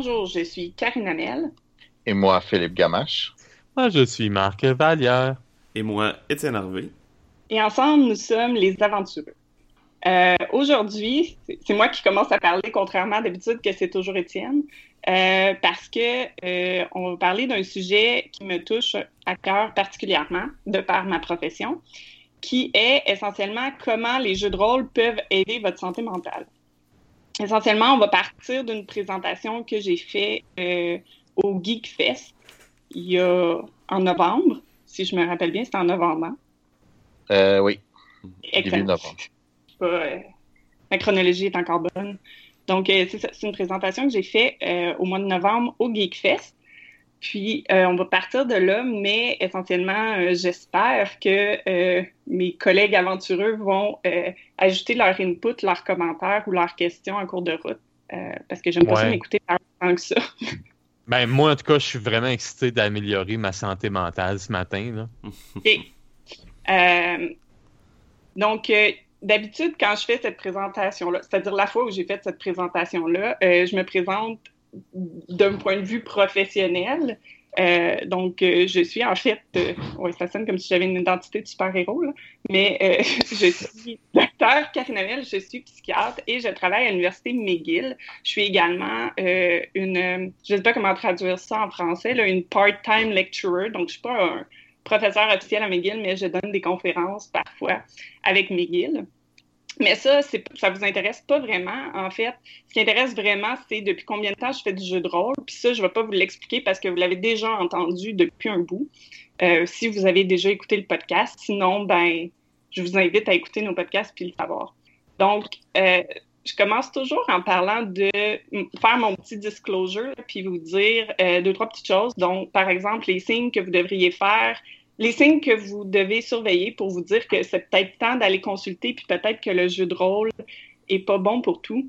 Bonjour, je suis Karine Amel. Et moi, Philippe Gamache. Moi, je suis Marc Vallière. Et moi, Étienne Harvey. Et ensemble, nous sommes les aventureux. Euh, Aujourd'hui, c'est moi qui commence à parler, contrairement d'habitude que c'est toujours Étienne, euh, parce que euh, on va parler d'un sujet qui me touche à cœur particulièrement, de par ma profession, qui est essentiellement comment les jeux de rôle peuvent aider votre santé mentale. Essentiellement, on va partir d'une présentation que j'ai faite euh, au Geek Fest il y a en novembre, si je me rappelle bien, c'était en novembre. Hein? Euh, oui. Début novembre. Pas, euh, ma chronologie est encore bonne. Donc, euh, c'est une présentation que j'ai faite euh, au mois de novembre au Geek Fest. Puis, euh, on va partir de là, mais essentiellement, euh, j'espère que euh, mes collègues aventureux vont ajouter leur input, leurs commentaires ou leurs questions en cours de route. Parce que j'aime pas ça Ouais. m'écouter tant que ça. Ben, moi, en tout cas, je suis vraiment excité d'améliorer ma santé mentale ce matin. Là. Donc, d'habitude, quand je fais cette présentation-là, c'est-à-dire la fois où j'ai fait cette présentation-là, je me présente d'un point de vue professionnel. Euh, donc, euh, je suis en fait, euh, ouais, ça sonne comme si j'avais une identité de super-héros, mais euh, je suis docteur Karine Amel, je suis psychiatre et je travaille à l'Université McGill. Je suis également une, je ne sais pas comment traduire ça en français, une part-time lecturer, donc je suis pas un professeur officiel à McGill, mais je donne des conférences parfois avec McGill. Mais ça, ça vous intéresse pas vraiment. En fait, ce qui intéresse vraiment, c'est depuis combien de temps je fais du jeu de rôle? Puis ça, je vais pas vous l'expliquer parce que vous l'avez déjà entendu depuis un bout. Euh, si vous avez déjà écouté le podcast, sinon, ben, je vous invite à écouter nos podcasts puis le savoir. Donc, euh, je commence toujours en parlant de faire mon petit disclosure puis vous dire euh, deux trois petites choses. Donc, par exemple, les signes que vous devriez faire les signes que vous devez surveiller pour vous dire que c'est peut-être temps d'aller consulter, puis peut-être que le jeu de rôle est pas bon pour tout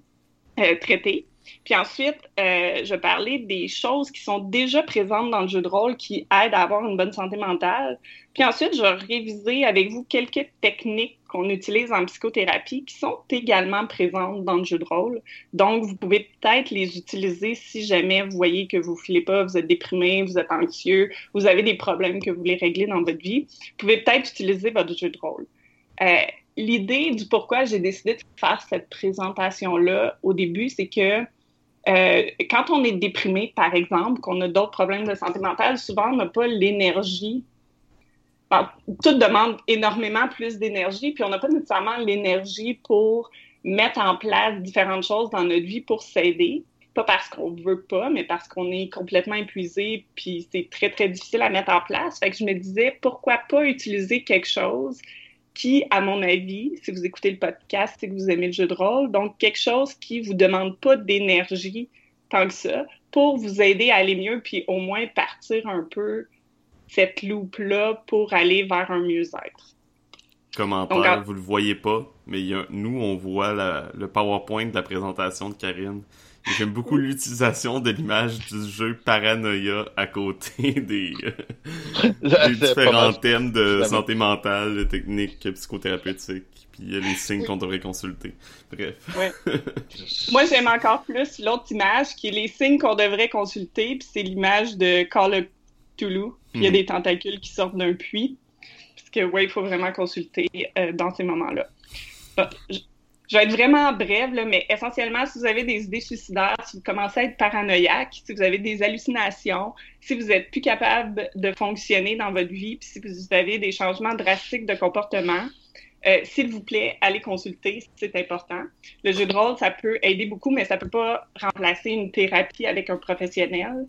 euh, traiter. Puis ensuite, euh, je parler des choses qui sont déjà présentes dans le jeu de rôle qui aident à avoir une bonne santé mentale. Puis ensuite, je réviser avec vous quelques techniques qu'on utilise en psychothérapie qui sont également présentes dans le jeu de rôle. Donc, vous pouvez peut-être les utiliser si jamais vous voyez que vous ne filez pas, vous êtes déprimé, vous êtes anxieux, vous avez des problèmes que vous voulez régler dans votre vie. Vous pouvez peut-être utiliser votre jeu de rôle. Euh, L'idée du pourquoi j'ai décidé de faire cette présentation-là au début, c'est que euh, quand on est déprimé, par exemple, qu'on a d'autres problèmes de santé mentale, souvent on n'a pas l'énergie. Tout demande énormément plus d'énergie, puis on n'a pas nécessairement l'énergie pour mettre en place différentes choses dans notre vie pour s'aider. Pas parce qu'on veut pas, mais parce qu'on est complètement épuisé, puis c'est très, très difficile à mettre en place. Fait que je me disais, pourquoi pas utiliser quelque chose qui, à mon avis, si vous écoutez le podcast, c'est que vous aimez le jeu de rôle, donc quelque chose qui vous demande pas d'énergie tant que ça, pour vous aider à aller mieux, puis au moins partir un peu cette loupe-là pour aller vers un mieux-être. Commentaire, Donc, en- vous le voyez pas, mais il y a- nous, on voit la- le PowerPoint de la présentation de Karine. J'aime beaucoup l'utilisation de l'image du jeu Paranoia à côté des, pas différents thèmes de santé mentale, de techniques psychothérapeutiques, puis il y a les signes qu'on devrait consulter. Bref. Ouais. Moi, j'aime encore plus l'autre image qui est les signes qu'on devrait consulter, puis c'est l'image de Call of Cthulhu, puis il y a Mhm. des tentacules qui sortent d'un puits, parce que, ouais, il faut vraiment consulter euh, dans ces moments-là. Bon, je, vais être vraiment brève, là, mais essentiellement, si vous avez des idées suicidaires, si vous commencez à être paranoïaque, si vous avez des hallucinations, si vous êtes plus capable de fonctionner dans votre vie, puis si vous avez des changements drastiques de comportement, euh, s'il vous plaît, allez consulter, c'est important. Le jeu de rôle, ça peut aider beaucoup, mais ça peut pas remplacer une thérapie avec un professionnel.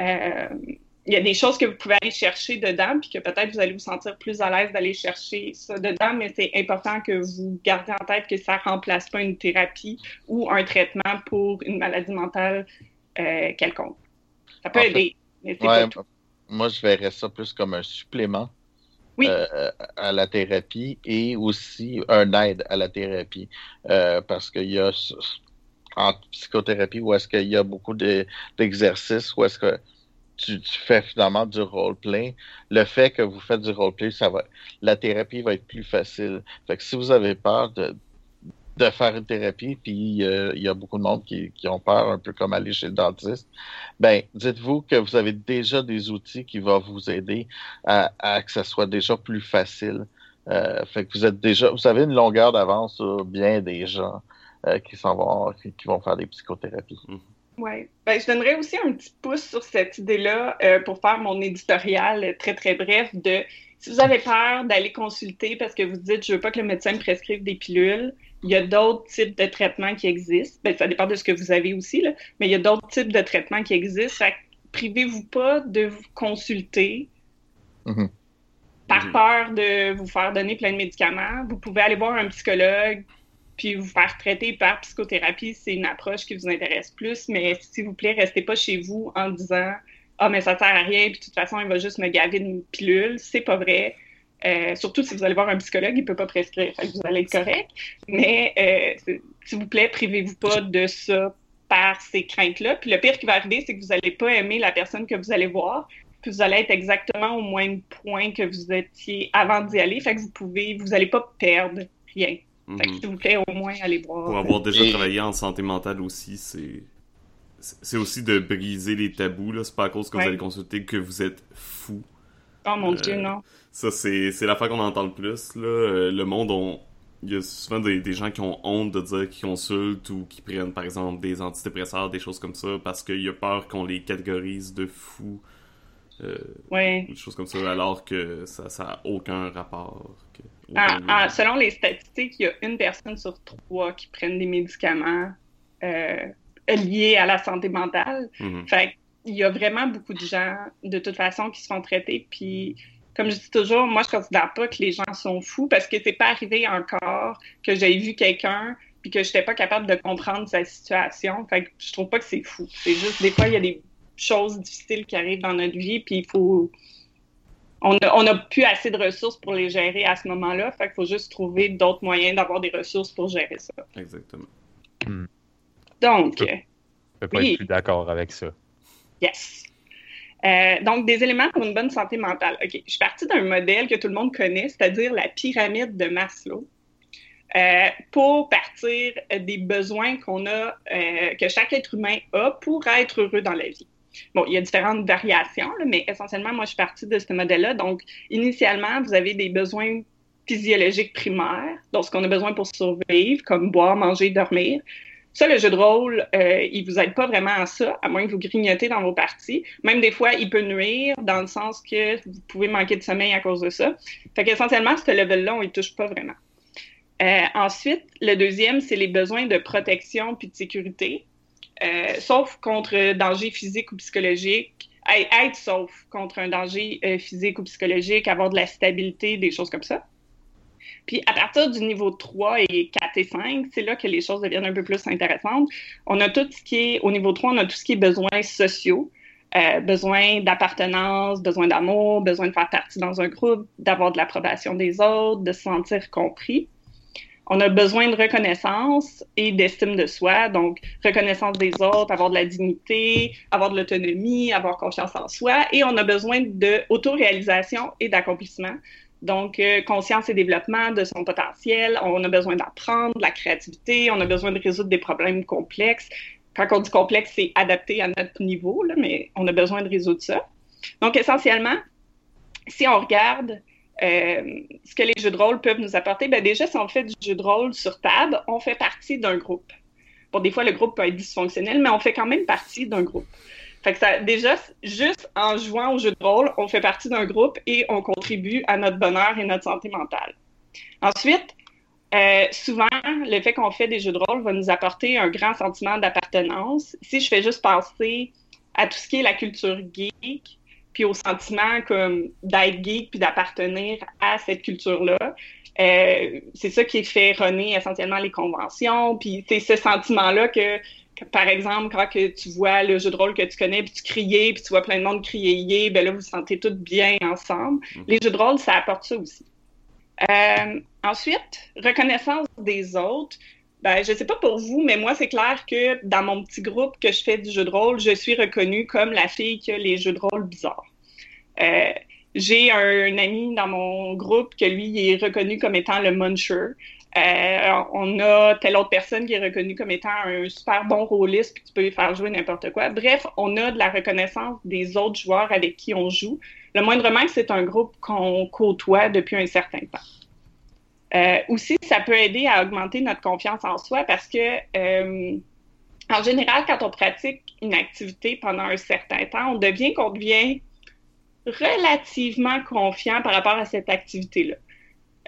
Euh, il y a des choses que vous pouvez aller chercher dedans, puis que peut-être vous allez vous sentir plus à l'aise d'aller chercher ça dedans, mais c'est important que vous gardiez en tête que ça remplace pas une thérapie ou un traitement pour une maladie mentale euh, quelconque. Ça peut En fait, aider, mais c'est Ouais, pas tout. moi, je verrais ça plus comme un supplément Oui. euh, à la thérapie et aussi un aide à la thérapie. Euh, parce qu'il y a en psychothérapie où est-ce qu'il y a beaucoup de- d'exercices, où est-ce que tu, fais finalement du roleplay. Le fait que vous faites du roleplay, ça va, la thérapie va être plus facile. Fait que si vous avez peur de de faire une thérapie, puis euh, il y a beaucoup de monde qui, qui, ont peur, un peu comme aller chez le dentiste, ben dites-vous que vous avez déjà des outils qui vont vous aider à, à que ça soit déjà plus facile. Euh, fait que vous êtes déjà, vous avez une longueur d'avance sur bien des gens euh, qui s'en vont, qui, vont faire des psychothérapies. Mm. Oui. Ben, je donnerais aussi un petit pouce sur cette idée-là euh, pour faire mon éditorial très, très bref de si vous avez peur d'aller consulter parce que vous dites je veux pas que le médecin me prescrive des pilules, il y a d'autres types de traitements qui existent. Ben, ça dépend de ce que vous avez aussi, là, mais il y a d'autres types de traitements qui existent. Privez-vous pas de vous consulter Mhm. par peur de vous faire donner plein de médicaments. Vous pouvez aller voir un psychologue puis vous faire traiter par psychothérapie. C'est une approche qui vous intéresse plus, mais s'il vous plaît, restez pas chez vous en disant ah mais ça sert à rien puis de toute façon il va juste me gaver d'une pilule. C'est pas vrai. Euh, surtout si vous allez voir un psychologue, il peut pas prescrire, fait que vous allez être correct. Mais euh, s'il vous plaît, privez-vous pas de ça par ces craintes-là. Puis le pire qui va arriver, c'est que vous n'allez pas aimer la personne que vous allez voir, puis vous allez être exactement au même point que vous étiez avant d'y aller. Fait que vous pouvez, vous allez pas perdre rien. Fait que Mhm. s'il vous plaît, au moins allez voir. Pour avoir déjà Et- travaillé en santé mentale aussi, c'est c'est aussi de briser les tabous là. C'est pas à cause que Ouais. vous allez consulter que vous êtes fou. Oh mon Euh, Dieu, non. Ça, c'est c'est l'affaire qu'on entend le plus. Là. Euh, Le monde, on... il y a souvent des, des gens qui ont honte de dire qu'ils consultent ou qui prennent, par exemple, des antidépresseurs, des choses comme ça, parce qu'il y a peur qu'on les catégorise de fous, euh, Ouais. ou des choses comme ça, alors que ça ça a aucun rapport. que- Ah, ah, selon les statistiques, il y a une personne sur trois qui prennent des médicaments euh, liés à la santé mentale. Mhm. Fait il y a vraiment beaucoup de gens, de toute façon, qui se font traiter. Puis, comme je dis toujours, moi, je considère pas que les gens sont fous parce que c'est pas arrivé encore que j'ai vu quelqu'un puis que j'étais pas capable de comprendre sa situation. Fait que je trouve pas que c'est fou. C'est juste, des fois, il y a des choses difficiles qui arrivent dans notre vie puis il faut... On a, on a plus assez de ressources pour les gérer à ce moment-là. Fait qu'il faut juste trouver d'autres moyens d'avoir des ressources pour gérer ça. Exactement. Donc... Je peux pas Oui. être plus d'accord avec ça. Yes. Euh, donc, des éléments pour une bonne santé mentale. OK. Je suis partie d'un modèle que tout le monde connaît, c'est-à-dire la pyramide de Maslow, euh, pour partir des besoins qu'on a, euh, que chaque être humain a pour être heureux dans la vie. Bon, il y a différentes variations, mais essentiellement, moi, je suis partie de ce modèle-là. Donc, initialement, vous avez des besoins physiologiques primaires, donc ce qu'on a besoin pour survivre, comme boire, manger, dormir. Ça, le jeu de rôle, euh, il vous aide pas vraiment à ça, à moins que vous grignotez dans vos parties. Même des fois, il peut nuire dans le sens que vous pouvez manquer de sommeil à cause de ça. Fait qu'essentiellement, ce level-là, on y touche pas vraiment. Euh, ensuite, le deuxième, c'est les besoins de protection puis de sécurité, euh, sauf contre danger physique ou psychologique. Être sauf contre un danger euh, physique ou psychologique, avoir de la stabilité, des choses comme ça. Puis à partir du niveau 3 et 4 et 5, c'est là que les choses deviennent un peu plus intéressantes. On a tout ce qui est, au niveau 3, on a tout ce qui est besoins sociaux, euh, besoin d'appartenance, besoin d'amour, besoin de faire partie dans un groupe, d'avoir de l'approbation des autres, de se sentir compris. On a besoin de reconnaissance et d'estime de soi, donc reconnaissance des autres, avoir de la dignité, avoir de l'autonomie, avoir confiance en soi, et on a besoin de autoréalisation et d'accomplissement. Donc, euh, conscience et développement de son potentiel. On a besoin d'apprendre, de la créativité. On a besoin de résoudre des problèmes complexes. Quand on dit complexe, c'est adapté à notre niveau, là, mais on a besoin de résoudre ça. Donc, essentiellement, si on regarde euh, ce que les jeux de rôle peuvent nous apporter, ben déjà, si on fait du jeu de rôle sur table, on fait partie d'un groupe. Bon, des fois, le groupe peut être dysfonctionnel, mais on fait quand même partie d'un groupe. Fait ça, déjà, juste en jouant au jeu de rôle, on fait partie d'un groupe et on contribue à notre bonheur et notre santé mentale. Ensuite, euh, souvent, le fait qu'on fait des jeux de rôle va nous apporter un grand sentiment d'appartenance. Si je fais juste penser à tout ce qui est la culture geek, puis au sentiment comme d'être geek puis d'appartenir à cette culture-là, euh, c'est ça qui fait runner essentiellement les conventions. Puis c'est ce sentiment-là que que, par exemple, quand que tu vois le jeu de rôle que tu connais, puis tu criais, puis tu vois plein de monde crier ben là, vous vous sentez tous bien ensemble. Mhm. Les jeux de rôle, ça apporte ça aussi. Euh, ensuite, reconnaissance des autres. Ben, je sais pas pour vous, mais moi, c'est clair que dans mon petit groupe que je fais du jeu de rôle, je suis reconnue comme la fille qui a les jeux de rôle bizarres. Euh, j'ai un, ami dans mon groupe que lui il est reconnu comme étant le muncher. Euh, on a telle autre personne qui est reconnue comme étant un super bon rôliste, puis tu peux lui faire jouer n'importe quoi. Bref, on a de la reconnaissance des autres joueurs avec qui on joue. Le moindrement que c'est un groupe qu'on côtoie depuis un certain temps. Euh, aussi, ça peut aider à augmenter notre confiance en soi parce que, euh, en général, quand on pratique une activité pendant un certain temps, on devient qu'on devient relativement confiant par rapport à cette activité-là.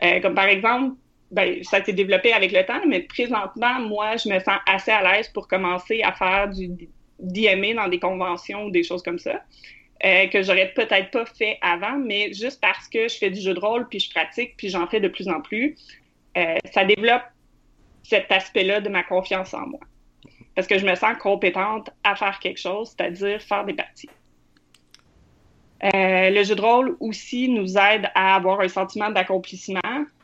Euh, comme par exemple, ben, ça s'est développé avec le temps, mais présentement, moi, je me sens assez à l'aise pour commencer à faire du DMA dans des conventions ou des choses comme ça, euh, que j'aurais peut-être pas fait avant, mais juste parce que je fais du jeu de rôle, puis je pratique, puis j'en fais de plus en plus, euh, ça développe cet aspect-là de ma confiance en moi. Parce que je me sens compétente à faire quelque chose, c'est-à-dire faire des parties. Euh, le jeu de rôle aussi nous aide à avoir un sentiment d'accomplissement,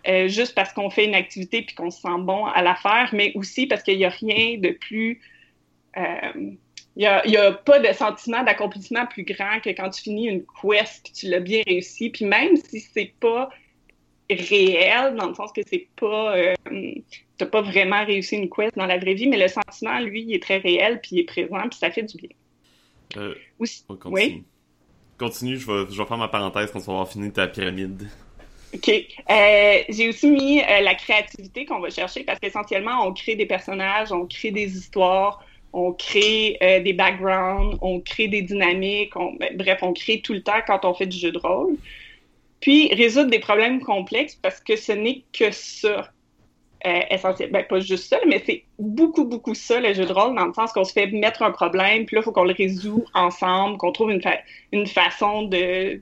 euh, juste parce qu'on fait une activité puis qu'on se sent bon à la faire, mais aussi parce qu'il n'y a rien de plus... il n'y a, a, pas de sentiment d'accomplissement plus grand que quand tu finis une quest puis tu l'as bien réussi. Puis même si c'est pas réel, dans le sens que c'est pas... Euh, t'as pas vraiment réussi une quest dans la vraie vie, mais le sentiment, lui, il est très réel puis il est présent puis ça fait du bien. Euh, aussi, oui? Continue, je vais, je vais faire ma parenthèse quand on va avoir fini ta pyramide. OK. Euh, j'ai aussi mis euh, la créativité qu'on va chercher parce qu'essentiellement, on crée des personnages, on crée des histoires, on crée euh, des backgrounds, on crée des dynamiques, on, ben, bref, on crée tout le temps quand on fait du jeu de rôle. Puis résoudre des problèmes complexes parce que ce n'est que ça. Euh, essentiel. Ben, pas juste ça, mais c'est beaucoup, beaucoup ça, le jeu de rôle, dans le sens qu'on se fait mettre un problème, puis là, il faut qu'on le résout ensemble, qu'on trouve une, fa une façon de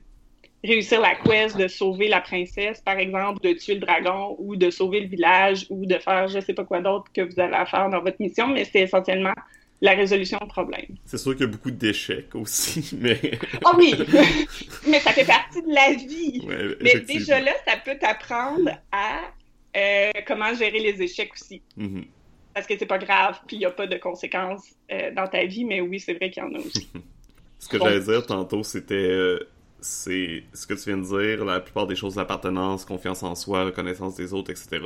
réussir la quest, de sauver la princesse, par exemple, de tuer le dragon, ou de sauver le village, ou de faire je sais pas quoi d'autre que vous allez faire dans votre mission, mais c'est essentiellement la résolution de problème. C'est sûr qu'il y a beaucoup d'échecs aussi, mais... oh oui! mais ça fait partie de la vie! Ouais, mais déjà là, ça peut t'apprendre à euh, comment gérer les échecs aussi. Mm-hmm. Parce que c'est pas grave, puis il n'y a pas de conséquences euh, dans ta vie, mais oui, c'est vrai qu'il y en a aussi. ce que bon. j'allais dire tantôt, c'était euh, c'est ce que tu viens de dire, la plupart des choses d'appartenance, confiance en soi, reconnaissance des autres, etc.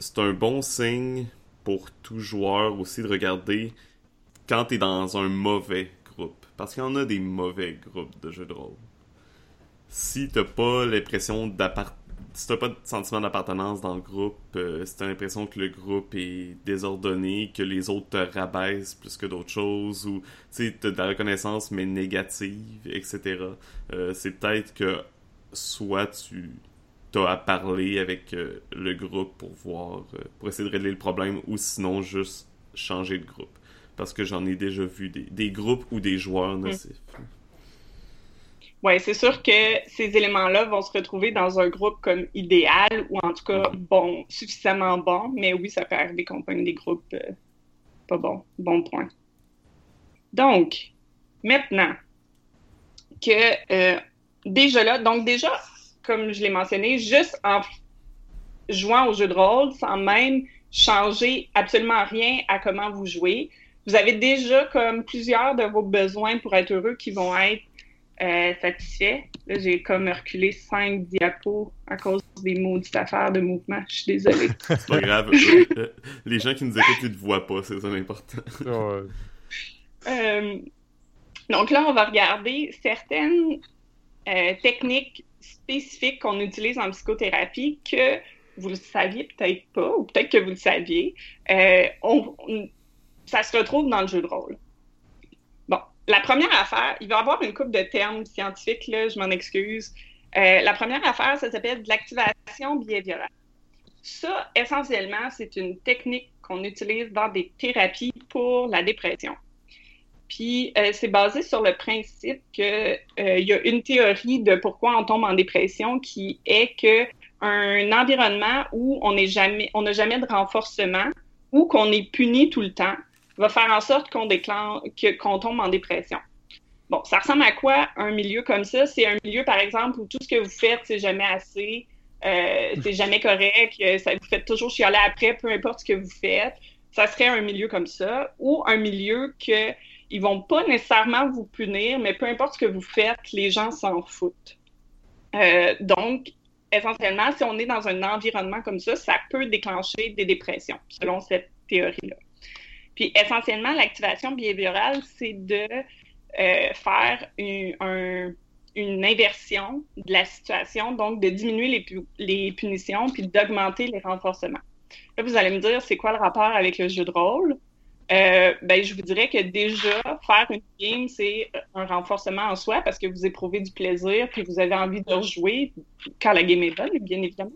C'est un bon signe pour tout joueur aussi de regarder quand tu es dans un mauvais groupe. Parce qu'il y en a des mauvais groupes de jeux de rôle. Si t'as pas l'impression si t'as pas de sentiment d'appartenance dans le groupe, euh, si t'as l'impression que le groupe est désordonné, que les autres te rabaissent plus que d'autres choses, ou t'as de la reconnaissance mais négative, etc. Euh, c'est peut-être que soit tu t'as à parler avec euh, le groupe pour voir, euh, pour essayer de régler le problème, ou sinon juste changer de groupe. Parce que j'en ai déjà vu des, des, groupes ou des joueurs nocifs. Mm. Oui, c'est sûr que ces éléments-là vont se retrouver dans un groupe comme idéal ou en tout cas bon, suffisamment bon, mais oui, ça peut arriver qu'on pogne des groupes euh, pas bons. Bon point. Donc, maintenant que déjà là, donc déjà, comme je l'ai mentionné, juste en jouant au jeu de rôle, sans même changer absolument rien à comment vous jouez, vous avez déjà comme plusieurs de vos besoins pour être heureux qui vont être euh, satisfait. Là, j'ai comme reculé cinq diapos à cause des maudites affaires de mouvement. Je suis désolée. c'est pas grave. Les gens qui nous écoutent, ils ne te voient pas, c'est ça l'important. ouais. euh, donc là, on va regarder certaines euh, techniques spécifiques qu'on utilise en psychothérapie que vous le saviez peut-être pas, ou peut-être que vous le saviez. Euh, on, ça se retrouve dans le jeu de rôle la première affaire, il va y avoir une coupe de termes scientifiques, là, je m'en excuse. Euh, la première affaire, ça s'appelle de l'activation behaviorale. Ça, essentiellement, c'est une technique qu'on utilise dans des thérapies pour la dépression. Puis, euh, c'est basé sur le principe qu'il euh, y a une théorie de pourquoi on tombe en dépression qui est que un environnement où on jamais, n'a jamais de renforcement ou qu'on est puni tout le temps, va faire en sorte qu'on déclenche, qu'on tombe en dépression. Bon, ça ressemble à quoi un milieu comme ça? C'est un milieu, par exemple, où tout ce que vous faites, c'est jamais assez, euh, c'est jamais correct, ça vous fait toujours chialer après, peu importe ce que vous faites. Ça serait un milieu comme ça, ou un milieu que ils vont pas nécessairement vous punir, mais peu importe ce que vous faites, les gens s'en foutent. Euh, donc, essentiellement, si on est dans un environnement comme ça, ça peut déclencher des dépressions, selon cette théorie-là. Puis essentiellement, l'activation behaviorale, c'est de euh, faire une, inversion de la situation, donc de diminuer les, les punitions puis d'augmenter les renforcements. Là, vous allez me dire, c'est quoi le rapport avec le jeu de rôle? Euh, ben, je vous dirais que déjà, faire une game, c'est un renforcement en soi parce que vous éprouvez du plaisir puis vous avez envie de rejouer quand la game est bonne, bien évidemment.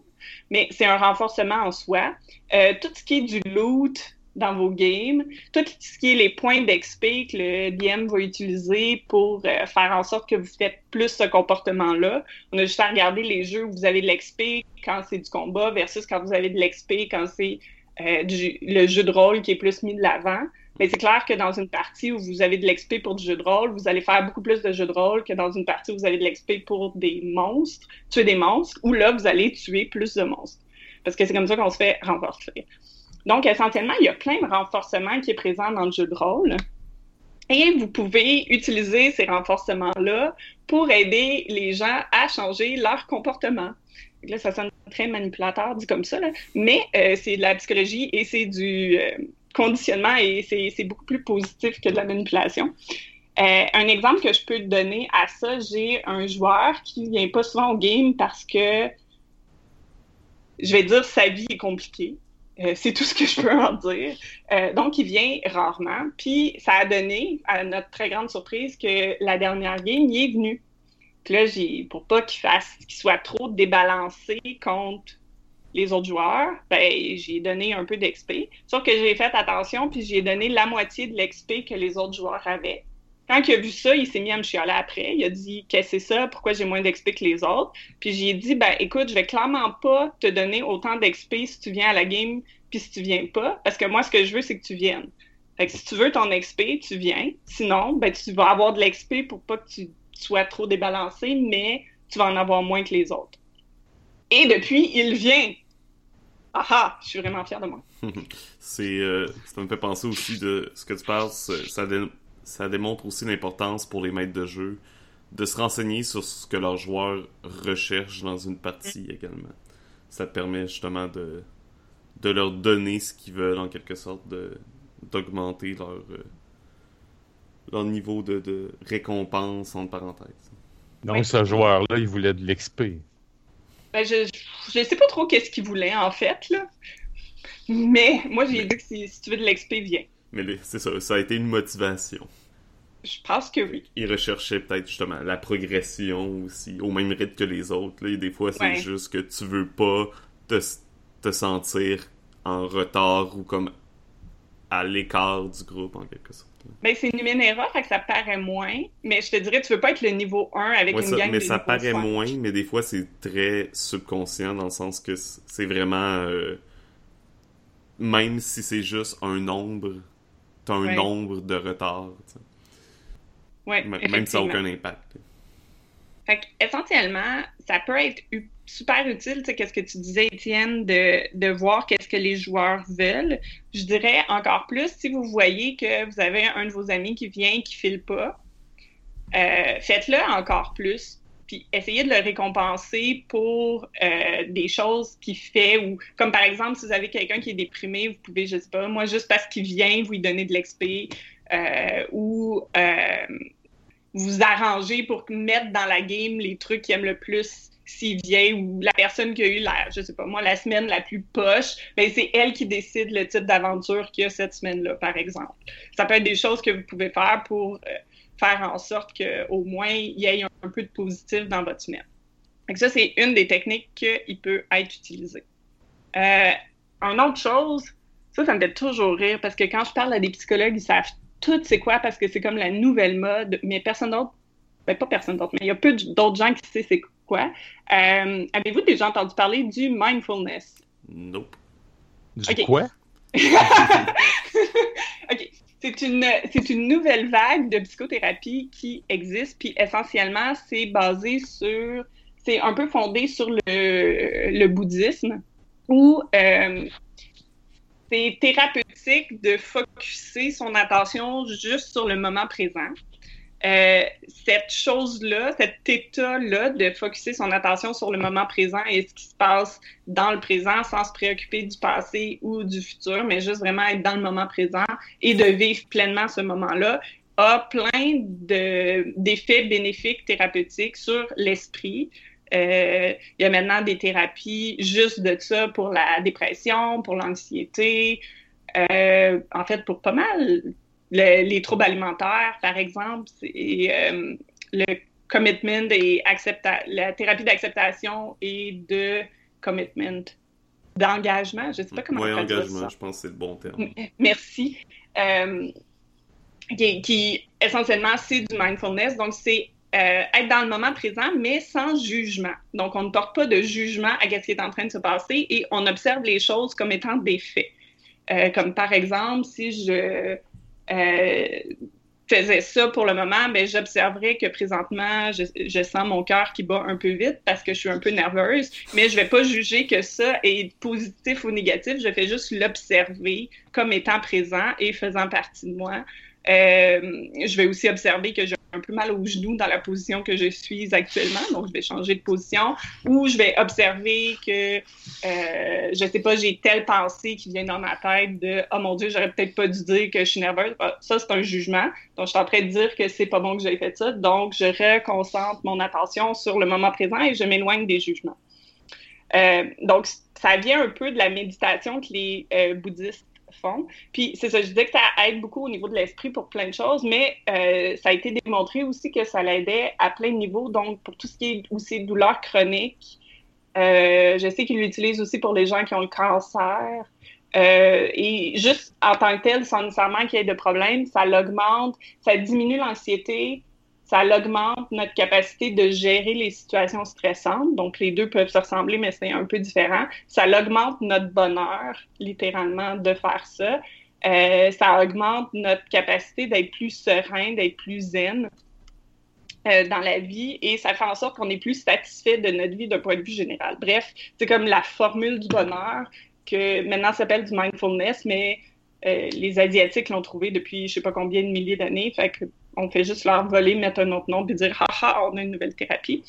Mais c'est un renforcement en soi. Euh, tout ce qui est du loot, dans vos games, tout ce qui est les points d'XP que le DM va utiliser pour euh, faire en sorte que vous faites plus ce comportement-là. On a juste à regarder les jeux où vous avez de l'XP quand c'est du combat versus quand vous avez de l'XP quand c'est euh, le jeu de rôle qui est plus mis de l'avant. Mais c'est clair que dans une partie où vous avez de l'XP pour du jeu de rôle, vous allez faire beaucoup plus de jeux de rôle que dans une partie où vous avez de l'XP pour des monstres, tuer des monstres, où là, vous allez tuer plus de monstres. Parce que c'est comme ça qu'on se fait renforcer. Donc, essentiellement, il y a plein de renforcements qui est présent dans le jeu de rôle. Et vous pouvez utiliser ces renforcements-là pour aider les gens à changer leur comportement. Là, ça sonne très manipulateur dit comme ça, là. mais euh, c'est de la psychologie et c'est du euh, conditionnement et c'est beaucoup plus positif que de la manipulation. Euh, un exemple que je peux te donner à ça, j'ai un joueur qui vient pas souvent au game parce que, je vais dire, sa vie est compliquée. C'est tout ce que je peux en dire. Donc, il vient rarement. Puis, ça a donné, à notre très grande surprise, que la dernière game, il est venu. Puis là, j'ai, pour pas qu'il fasse, qu'il soit trop débalancé contre les autres joueurs, ben, j'ai donné un peu d'XP. Sauf que j'ai fait attention, puis j'ai donné la moitié de l'XP que les autres joueurs avaient. Quand il a vu ça, il s'est mis à me chialer après. Il a dit Qu'est-ce que c'est ça? Pourquoi j'ai moins d'XP que les autres Puis j'ai dit Ben écoute, je vais clairement pas te donner autant d'XP si tu viens à la game puis si tu viens pas. Parce que moi, ce que je veux, c'est que tu viennes. Fait que si tu veux ton XP, tu viens. Sinon, ben tu vas avoir de l'XP pour pas que tu sois trop débalancé, mais tu vas en avoir moins que les autres. Et depuis, il vient. Ah ah, je suis vraiment fier de moi. euh, ça me fait penser aussi de ce que tu parles, ça, démontre aussi l'importance pour les maîtres de jeu de se renseigner sur ce que leurs joueurs recherchent dans une partie également. Ça permet justement de, de leur donner ce qu'ils veulent en quelque sorte, d'augmenter leur, euh, leur niveau de, de, récompense entre parenthèses. Donc ce joueur-là, il voulait de l'XP. Ben, je, je sais pas trop qu'est-ce qu'il voulait en fait, là. Mais moi j'ai dit que si, si tu veux de l'XP, viens. Mais c'est ça, ça a été une motivation. Je pense que oui. Il recherchait peut-être justement la progression aussi, au même rythme que les autres. Là. Et des fois, c'est juste que tu veux pas te, te, sentir en retard ou comme à l'écart du groupe en quelque sorte. Ben, c'est une Numenera, fait que ça paraît moins, mais je te dirais, tu veux pas être le niveau 1 avec une ça, gang Mais ça paraît moins, mais des fois, c'est très subconscient dans le sens que c'est vraiment... Euh, même si c'est juste un nombre t'as un nombre de retard. Ouais, même si ça n'a aucun impact. Fait essentiellement, ça peut être super utile, tu sais, qu'est-ce que tu disais, Étienne, de, de voir qu'est-ce que les joueurs veulent. Je dirais encore plus, si vous voyez que vous avez un de vos amis qui vient qui file pas, euh, faites-le encore plus puis essayez de le récompenser pour euh, des choses qu'il fait ou comme par exemple si vous avez quelqu'un qui est déprimé, vous pouvez je sais pas moi juste parce qu'il vient vous lui donner de l'XP euh, ou vous arranger pour mettre dans la game les trucs qu'il aime le plus s'il vient ou la personne qui a eu la je sais pas moi la semaine la plus poche, ben c'est elle qui décide le type d'aventure qu'il y a cette semaine-là par exemple. Ça peut être des choses que vous pouvez faire pour faire en sorte qu'au moins il y ait un peu de positif dans votre semaine. Donc ça, c'est une des techniques qui peut être utilisée. Euh, une autre chose, ça, ça me fait toujours rire parce que quand je parle à des psychologues, ils savent tout c'est quoi parce que c'est comme la nouvelle mode, mais personne d'autre, ben pas personne d'autre, mais il y a peu d'autres gens qui savent c'est quoi. Euh, Avez-vous déjà entendu parler du mindfulness? Nope. Du quoi? OK. C'est une, c'est une nouvelle vague de psychothérapie qui existe, puis essentiellement, c'est basé sur, c'est un peu fondé sur le, le bouddhisme, où euh, c'est thérapeutique de focuser son attention juste sur le moment présent. Euh, cette chose-là, cet état-là de focuser son attention sur le moment présent et ce qui se passe dans le présent sans se préoccuper du passé ou du futur, mais juste vraiment être dans le moment présent et de vivre pleinement ce moment-là, a plein d'effets bénéfiques thérapeutiques sur l'esprit. Euh, il y a maintenant des thérapies juste de ça pour la dépression, pour l'anxiété, euh, en fait pour pas mal les troubles alimentaires, par exemple, et euh, le commitment et la thérapie d'acceptation et de commitment, d'engagement. Je ne sais pas comment on dit engagement, je pense que c'est le bon terme. Merci. Euh, qui, essentiellement, c'est du mindfulness. Donc, c'est euh, être dans le moment présent, mais sans jugement. Donc, on ne porte pas de jugement à ce qui est en train de se passer et on observe les choses comme étant des faits. comme par exemple, si je faisais ça pour le moment, mais j'observerais que présentement, je, sens mon cœur qui bat un peu vite parce que je suis un peu nerveuse, mais je vais pas juger que ça est positif ou négatif, je fais juste l'observer comme étant présent et faisant partie de moi. Euh, je vais aussi observer que j'ai un peu mal au genou dans la position que je suis actuellement, donc je vais changer de position, ou je vais observer que, euh, je sais pas, j'ai telle pensée qui vient dans ma tête de « Oh mon Dieu, j'aurais peut-être pas dû dire que je suis nerveuse. Ça, c'est un jugement. Donc, je suis en train de dire que c'est pas bon que j'ai fait ça. Donc, je reconcentre mon attention sur le moment présent et je m'éloigne des jugements. Euh, donc, ça vient un peu de la méditation que les euh, bouddhistes fond. Puis c'est ça, je disais que ça aide beaucoup au niveau de l'esprit pour plein de choses, mais euh, ça a été démontré aussi que ça l'aidait à plein de niveaux. Donc, pour tout ce qui est aussi douleurs chroniques, euh, je sais qu'il l'utilise aussi pour les gens qui ont le cancer. Euh, et juste en tant que tel, sans nécessairement qu'il y ait de problème, ça l'augmente, ça diminue l'anxiété, ça augmente notre capacité de gérer les situations stressantes. Donc, les deux peuvent se ressembler, mais c'est un peu différent. Ça augmente notre bonheur, littéralement, de faire ça. Euh, ça augmente notre capacité d'être plus serein, d'être plus zen euh, dans la vie et ça fait en sorte qu'on est plus satisfait de notre vie d'un point de vue général. Bref, c'est comme la formule du bonheur que maintenant s'appelle du mindfulness, mais euh, les Asiatiques l'ont trouvé depuis je sais pas combien de milliers d'années. Fait on fait juste leur voler, mettre un autre nom, puis dire haha, on a une nouvelle thérapie.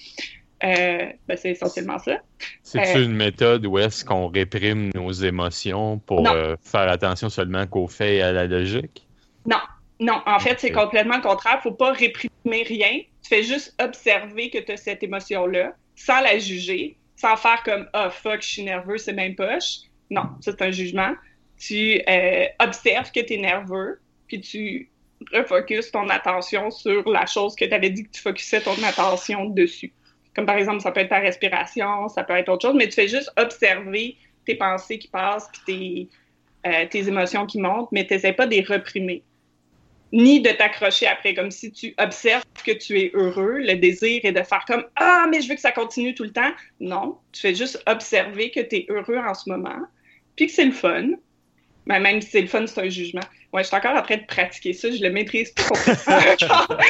Euh, ben, c'est essentiellement ça. C'est euh, une méthode où est-ce qu'on réprime nos émotions pour euh, faire attention seulement qu'aux faits et à la logique? Non, non. En fait, c'est complètement le contraire. Faut pas réprimer rien. Tu fais juste observer que tu as cette émotion-là sans la juger, sans faire comme ah oh, fuck, je suis nerveux, c'est même poche. Non, c'est un jugement. Tu observes que tu es nerveux, puis tu refocus ton attention sur la chose que tu avais dit que tu focusais ton attention dessus. Comme par exemple, ça peut être ta respiration, ça peut être autre chose, mais tu fais juste observer tes pensées qui passent, puis tes, euh, tes émotions qui montent, mais tu n'essaies pas de les reprimer. Ni de t'accrocher après, comme si tu observes que tu es heureux. Le désir est de faire comme Ah, mais je veux que ça continue tout le temps. Non, tu fais juste observer que tu es heureux en ce moment, puis que c'est le fun, mais même si c'est le fun, c'est un jugement. Ouais, je suis encore en train de pratiquer ça, je le maîtrise pas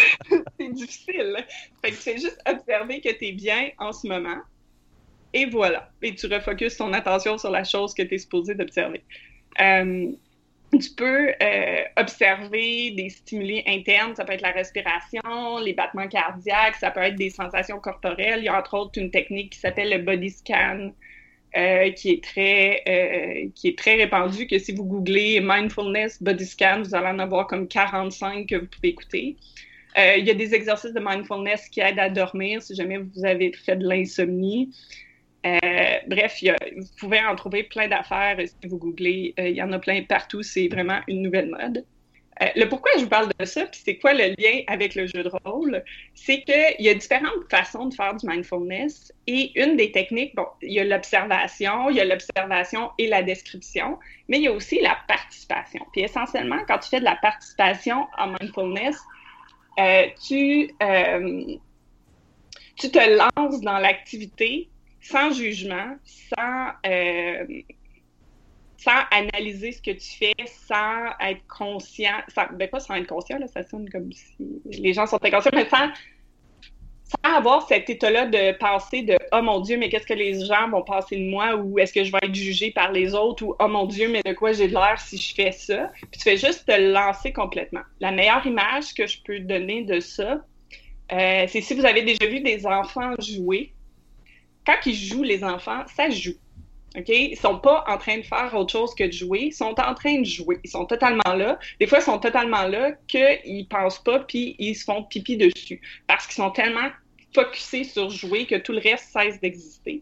c'est difficile. Fait que tu fais juste observer que tu es bien en ce moment. Et voilà. Et tu refocuses ton attention sur la chose que tu es supposé d'observer. Euh, tu peux euh, observer des stimuli internes, ça peut être la respiration, les battements cardiaques, ça peut être des sensations corporelles. Il y a entre autres une technique qui s'appelle le body scan, euh, qui est très euh, qui est très répandu que si vous googlez mindfulness body scan vous allez en avoir comme 45 que vous pouvez écouter. Euh, il y a des exercices de mindfulness qui aident à dormir si jamais vous avez fait de l'insomnie. Bref vous pouvez en trouver plein d'affaires si vous googlez. Il y en a plein partout. C'est vraiment une nouvelle mode euh, le pourquoi je vous parle de ça, puis c'est quoi le lien avec le jeu de rôle, c'est qu'il y a différentes façons de faire du mindfulness et une des techniques, bon, il y a l'observation, il y a l'observation et la description, mais il y a aussi la participation. Puis essentiellement, quand tu fais de la participation en mindfulness, euh, tu, euh, tu te lances dans l'activité sans jugement, sans sans analyser ce que tu fais, sans être conscient, ben pas sans être conscient, là, ça sonne comme si les gens sont inconscients, mais sans, sans avoir cet état-là de pensée de oh mon Dieu, mais qu'est-ce que les gens vont penser de moi ou est-ce que je vais être jugé par les autres ou oh mon Dieu, mais de quoi j'ai de l'air si je fais ça. Puis tu fais juste te lancer complètement. La meilleure image que je peux donner de ça, euh, c'est si vous avez déjà vu des enfants jouer. Quand ils jouent, les enfants, ça joue. OK? Ils sont pas en train de faire autre chose que de jouer. Ils sont en train de jouer. Ils sont totalement là. Des fois, ils sont tellement là qu'ils pensent pas puis ils se font pipi dessus. Parce qu'ils sont tellement focusés sur jouer que tout le reste cesse d'exister.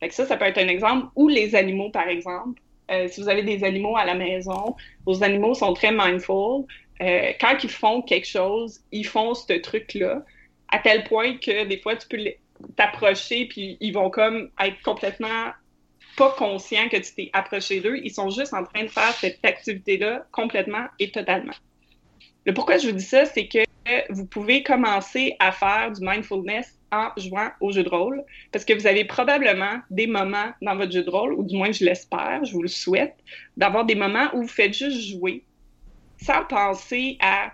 Fait ça, ça peut être un exemple. Ou les animaux, par exemple. Euh, si vous avez des animaux à la maison, vos animaux sont très mindful. Euh, quand ils font quelque chose, ils font ce truc-là, à tel point que des fois, tu peux t'approcher, puis ils vont comme être complètement pas conscients que tu t'es approché d'eux. Ils sont juste en train de faire cette activité-là complètement et totalement. Le pourquoi je vous dis ça, c'est que vous pouvez commencer à faire du mindfulness en jouant au jeu de rôle, parce que vous avez probablement des moments dans votre jeu de rôle, ou du moins je l'espère, je vous le souhaite, d'avoir des moments où vous faites juste jouer, sans penser à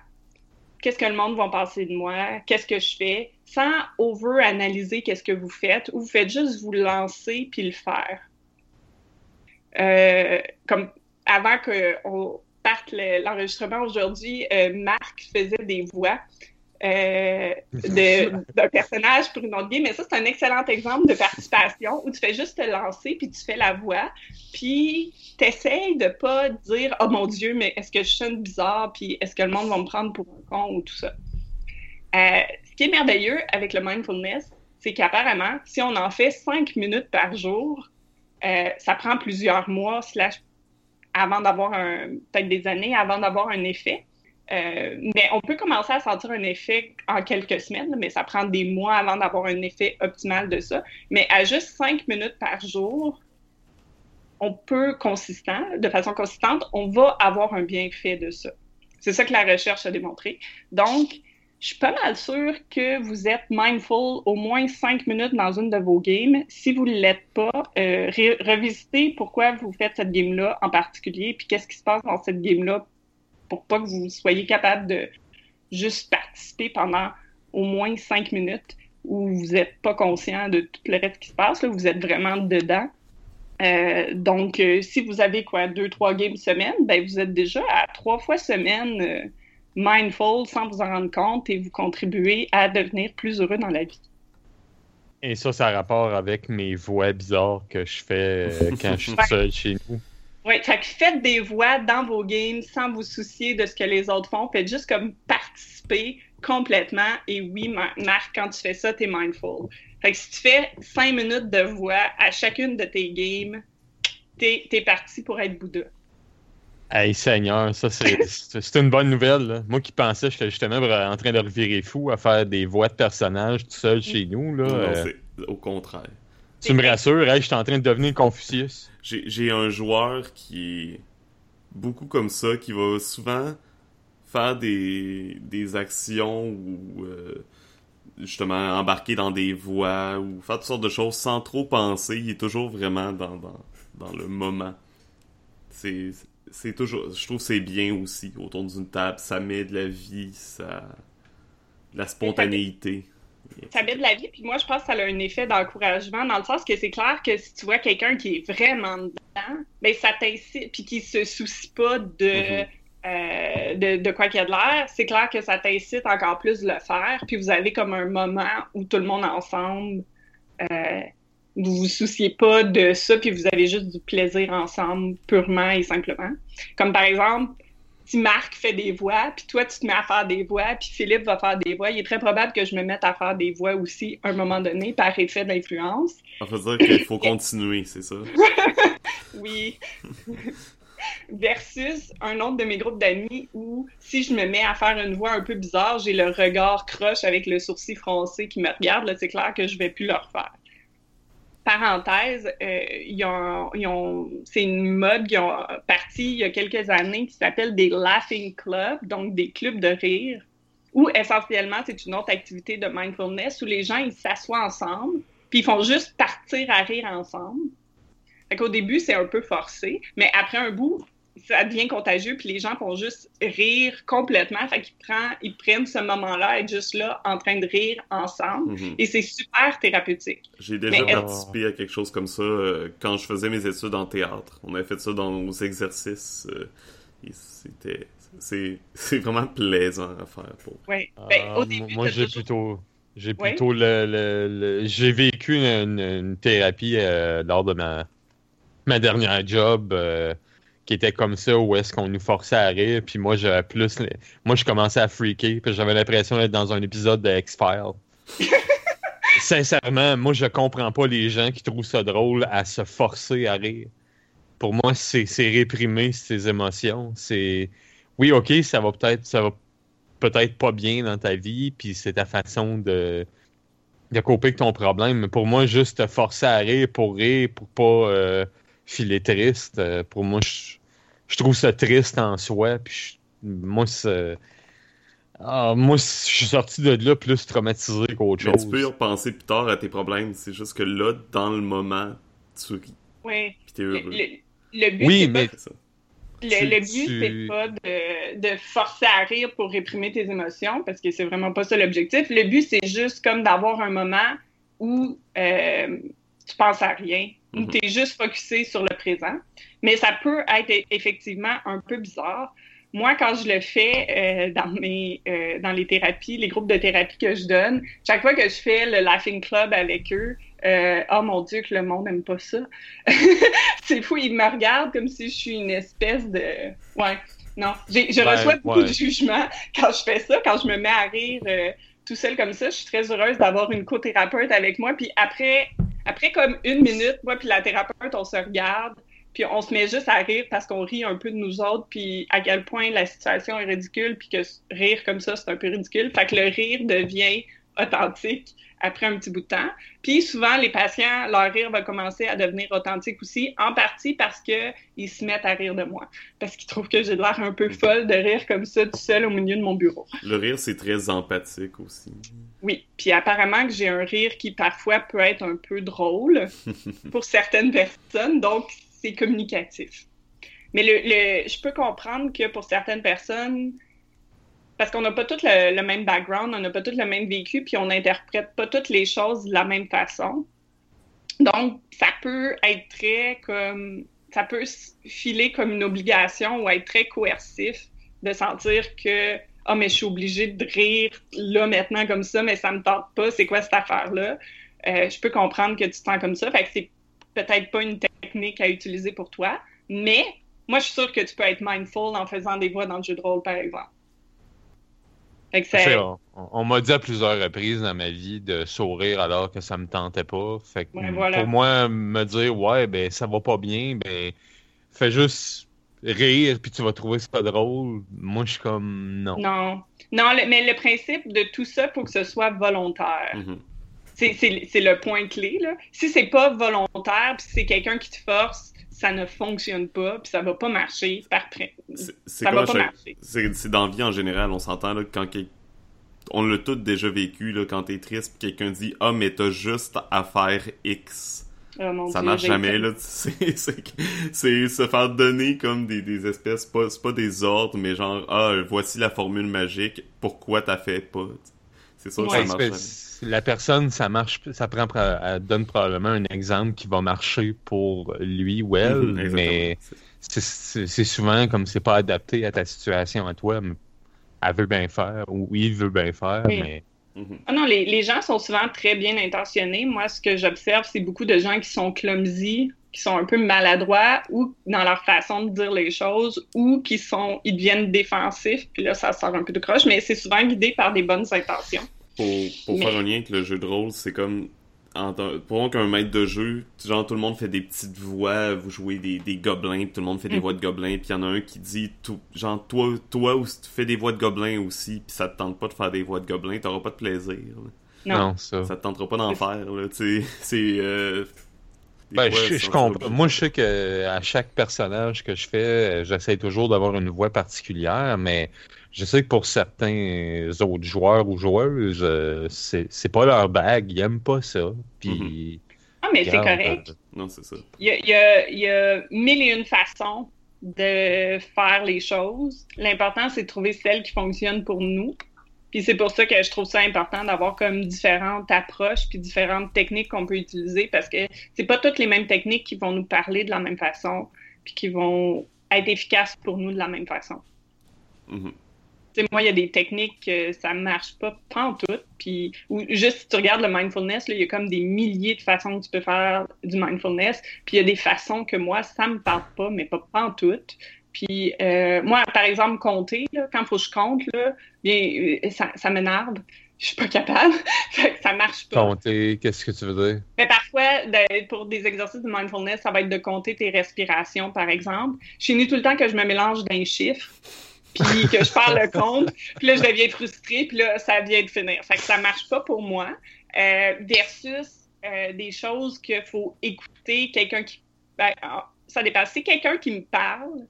qu'est-ce que le monde va penser de moi, qu'est-ce que je fais, sans over-analyser qu'est-ce que vous faites, ou vous faites juste vous lancer puis le faire. Euh, comme avant qu'on parte l'enregistrement aujourd'hui, euh, Marc faisait des voix euh, d'un personnage pour une autre game. Mais ça, c'est un excellent exemple de participation où tu fais juste te lancer, puis tu fais la voix, puis tu essaies de pas dire « Oh mon Dieu, mais est-ce que je sonne bizarre, puis est-ce que le monde va me prendre pour un con ou tout ça. Euh, ce qui est merveilleux avec le mindfulness, c'est qu'apparemment, si on en fait cinq minutes par jour, euh, ça prend plusieurs mois, slash, avant d'avoir un, peut-être des années, avant d'avoir un effet. Euh, mais on peut commencer à sentir un effet en quelques semaines, mais ça prend des mois avant d'avoir un effet optimal de ça. Mais à juste cinq minutes par jour, on peut consistant, de façon consistante, on va avoir un bienfait de ça. C'est ça que la recherche a démontré. Donc, je suis pas mal sûre que vous êtes mindful au moins cinq minutes dans une de vos games. Si vous ne l'êtes pas, euh, revisitez pourquoi vous faites cette game-là en particulier, puis qu'est-ce qui se passe dans cette game-là pour pas que vous soyez capable de juste participer pendant au moins cinq minutes où vous n'êtes pas conscient de tout le reste qui se passe, là, vous êtes vraiment dedans. Euh, donc, euh, si vous avez quoi, deux, trois games semaine, ben vous êtes déjà à trois fois semaine mindful sans vous en rendre compte et vous contribuez à devenir plus heureux dans la vie. Et ça, ça a rapport avec mes voix bizarres que je fais quand je suis seul chez nous. Oui, fait que faites des voix dans vos games sans vous soucier de ce que les autres font. Faites juste comme participer complètement. Et oui, Marc, quand tu fais ça, t'es mindful. Fait que si tu fais cinq minutes de voix à chacune de tes games, t'es es parti pour être Bouddha. Hey Seigneur, ça c'est une bonne nouvelle. Moi qui pensais que j'étais justement en train de revirer fou à faire des voix de personnages tout seul chez nous. Là, non, euh... au contraire. Tu me rassures, je suis en train de devenir Confucius. J'ai un joueur qui est beaucoup comme ça, qui va souvent faire des, des actions ou euh, justement embarquer dans des voies ou faire toutes sortes de choses sans trop penser. Il est toujours vraiment dans, dans, dans le moment. C'est c'est toujours je trouve c'est bien aussi autour d'une table ça met de la vie ça de la spontanéité ça met de la vie, puis moi, je pense que ça a un effet d'encouragement, dans le sens que c'est clair que si tu vois quelqu'un qui est vraiment dedans, ben ça t'incite, puis qui se soucie pas de, mm-hmm. euh, de, de, quoi qu'il y a de l'air, c'est clair que ça t'incite encore plus de le faire, puis vous avez comme un moment où tout le monde ensemble, euh, vous vous souciez pas de ça, puis vous avez juste du plaisir ensemble, purement et simplement. Comme par exemple, si Marc fait des voix, puis toi, tu te mets à faire des voix, puis Philippe va faire des voix, il est très probable que je me mette à faire des voix aussi à un moment donné, par effet d'influence. Ça veut dire qu'il faut continuer, c'est ça? oui. Versus un autre de mes groupes d'amis où, si je me mets à faire une voix un peu bizarre, j'ai le regard croche avec le sourcil froncé qui me regarde, c'est clair que je vais plus le refaire parenthèse, euh, c'est une mode qui ont parti il y a quelques années qui s'appelle des laughing clubs, donc des clubs de rire, où essentiellement c'est une autre activité de mindfulness où les gens ils s'assoient ensemble, puis ils font juste partir à rire ensemble. Fait qu'au début c'est un peu forcé, mais après un bout, ça devient contagieux, puis les gens vont juste rire complètement. Fait qu'ils prennent, ils prennent ce moment-là, être juste là, en train de rire ensemble. Mhm. Et c'est super thérapeutique. J'ai déjà Mais- participé à quelque chose comme ça euh, quand je faisais mes études en théâtre. On avait fait ça dans nos exercices. euh, et c'était. C'est c'est vraiment plaisant à faire pour. Ouais. Ben, au début, moi, j'ai plutôt. J'ai plutôt le, le- le- j'ai vécu une, une thérapie euh, lors de ma, ma dernière job euh, qui était comme ça où est-ce qu'on nous forçait à rire puis moi j'avais plus moi je commençais à freaker puis j'avais l'impression d'être dans un épisode de X-Files. Sincèrement, moi je comprends pas les gens qui trouvent ça drôle à se forcer à rire. Pour moi, c'est réprimer ses émotions. C'est oui, ok, ça va peut-être ça va peut-être pas bien dans ta vie, puis c'est ta façon de, de couper avec ton problème. Mais pour moi, juste te forcer à rire pour rire, pour pas euh, filer triste, euh, pour moi, je, je trouve ça triste en soi. Puis je- moi, c'est. Ah, moi, je suis sorti de là plus traumatisé qu'autre Mais chose. tu peux y repenser plus tard à tes problèmes. C'est juste que là, dans le moment, tu ris. Ouais. Pis t'es Le, heureux. le- le but, Oui, c'est mais- pas, le, tu- le but, tu- c'est pas de, de forcer à rire pour réprimer tes émotions, parce que c'est vraiment pas ça l'objectif. Le but, c'est juste comme d'avoir un moment où euh, tu penses à rien, où Mhm. tu es juste focusé sur le présent. Mais ça peut être e- effectivement un peu bizarre. Moi, quand je le fais euh, dans mes euh, dans les thérapies, les groupes de thérapie que je donne, chaque fois que je fais le Laughing Club avec eux, euh, oh mon Dieu, que le monde aime pas ça. c'est fou, ils me regardent comme si je suis une espèce de. Ouais, non. Je Ouais, reçois beaucoup ouais. de jugements quand je fais ça, quand je me mets à rire tout seul comme ça. Je suis très heureuse d'avoir une co-thérapeute avec moi. Puis après, après comme une minute, moi puis la thérapeute, on se regarde. Puis on se met juste à rire parce qu'on rit un peu de nous autres, puis à quel point la situation est ridicule, puis que rire comme ça, c'est un peu ridicule. Fait que le rire devient authentique après un petit bout de temps. Puis souvent, les patients, leur rire va commencer à devenir authentique aussi, en partie parce que ils se mettent à rire de moi. Parce qu'ils trouvent que j'ai l'air un peu folle de rire comme ça tout seul au milieu de mon bureau. Le rire, c'est très empathique aussi. Oui, puis apparemment que j'ai un rire qui parfois peut être un peu drôle pour certaines personnes, donc c'est communicatif. Mais le, le- je peux comprendre que pour certaines personnes, parce qu'on n'a pas tous le, même background, on n'a pas tous le même vécu, puis on n'interprète pas toutes les choses de la même façon. Donc, ça peut être très comme. Ça peut filer comme une obligation ou être très coercif de sentir que Ah, mais je suis obligée de rire là maintenant comme ça, mais ça me tente pas, c'est quoi cette affaire-là? Euh, je peux comprendre que tu te sens comme ça. Fait que c'est peut-être pas une technique à utiliser pour toi, mais moi, je suis sûre que tu peux être mindful en faisant des voix dans le jeu de rôle, par exemple. On on m'a dit à plusieurs reprises dans ma vie de sourire alors que ça me tentait pas. Fait que Ouais, voilà. pour moi, me dire ouais, ben ça va pas bien, ben fais juste rire puis tu vas trouver ça drôle. Moi, je suis comme non. Non. Non, le- mais le principe de tout ça, faut que ce soit volontaire. Mhm. C'est- C'est c'est le point clé, là. Si c'est pas volontaire, puis c'est quelqu'un qui te force, ça ne fonctionne pas, puis ça va pas marcher. Par... c'est Ça va pas chaque- marcher. C'est dans la vie en général, on s'entend là quand quel- on l'a tous déjà vécu là quand t'es triste pis quelqu'un dit ah mais t'as juste à faire X. Oh, Ça Dieu, marche jamais là, c'est se faire donner comme des, des espèces pas c'est pas des ordres mais genre ah voici la formule magique, pourquoi t'as fait pas. C'est sûr que Ouais, ça Ouais, marche. c'est- jamais. la personne, ça marche, ça prend, elle donne probablement un exemple qui va marcher pour lui ou elle, Mhm, mais c'est- souvent comme c'est pas adapté à ta situation à toi. mais Elle veut bien faire ou il veut bien faire, Oui. mais Mhm. Ah non, les, les gens sont souvent très bien intentionnés. Moi, ce que j'observe, c'est beaucoup de gens qui sont clumsy, qui sont un peu maladroits ou dans leur façon de dire les choses ou qui sont, ils deviennent défensifs. Puis là, ça sort un peu de croche, mais c'est souvent guidé par des bonnes intentions. Pour, pour Mais- faire un lien avec le jeu de rôle, c'est comme pour qu'un maître de jeu, genre tout le monde fait des petites voix, vous jouez des, des gobelins, puis tout le monde fait des Mhm. voix de gobelins, puis il y en a un qui dit tout, genre toi toi aussi tu fais des voix de gobelins aussi, puis ça te tente pas de faire des voix de gobelins, t'auras pas de plaisir. là. Non. non, ça. Ça te tentera pas d'en faire là, tu sais, c'est euh, Ben, fois, je, comprends. Moi, je sais que à chaque personnage que je fais, j'essaie toujours d'avoir une voix particulière, mais je sais que pour certains autres joueurs ou joueuses, euh, c'est pas leur bague, ils aiment pas ça. Puis, Ah, mais c'est correct. euh, Non, c'est ça. Il y a, il y a- il y a mille et une façons de faire les choses. L'important, c'est de trouver celle qui fonctionne pour nous. Puis c'est pour ça que je trouve ça important d'avoir comme différentes approches puis différentes techniques qu'on peut utiliser parce que c'est pas toutes les mêmes techniques qui vont nous parler de la même façon puis qui vont être efficaces pour nous de la même façon. Mhm. Sais, moi, il y a des techniques que ça marche pas tant tout. Puis, ou juste si tu regardes le mindfulness, il y a comme des milliers de façons que tu peux faire du mindfulness. Puis il y a des façons que moi, ça me parle pas, mais pas en tout. Puis euh, moi, par exemple, compter, là, quand il faut que je compte, là, bien, euh, ça, ça m'énerve. Je suis pas capable. ça marche pas. Compter, qu'est-ce que tu veux dire? Mais parfois, de- pour des exercices de mindfulness, ça va être de compter tes respirations, par exemple. Je finis tout le temps que je me mélange d'un chiffre, puis que je parle le compte, puis là, je deviens frustrée, puis là, ça vient de finir. Fait que ça marche pas pour moi. Euh, versus euh, des choses qu'il faut écouter, quelqu'un qui... Ben, ah, ça dépend. Si quelqu'un qui me parle,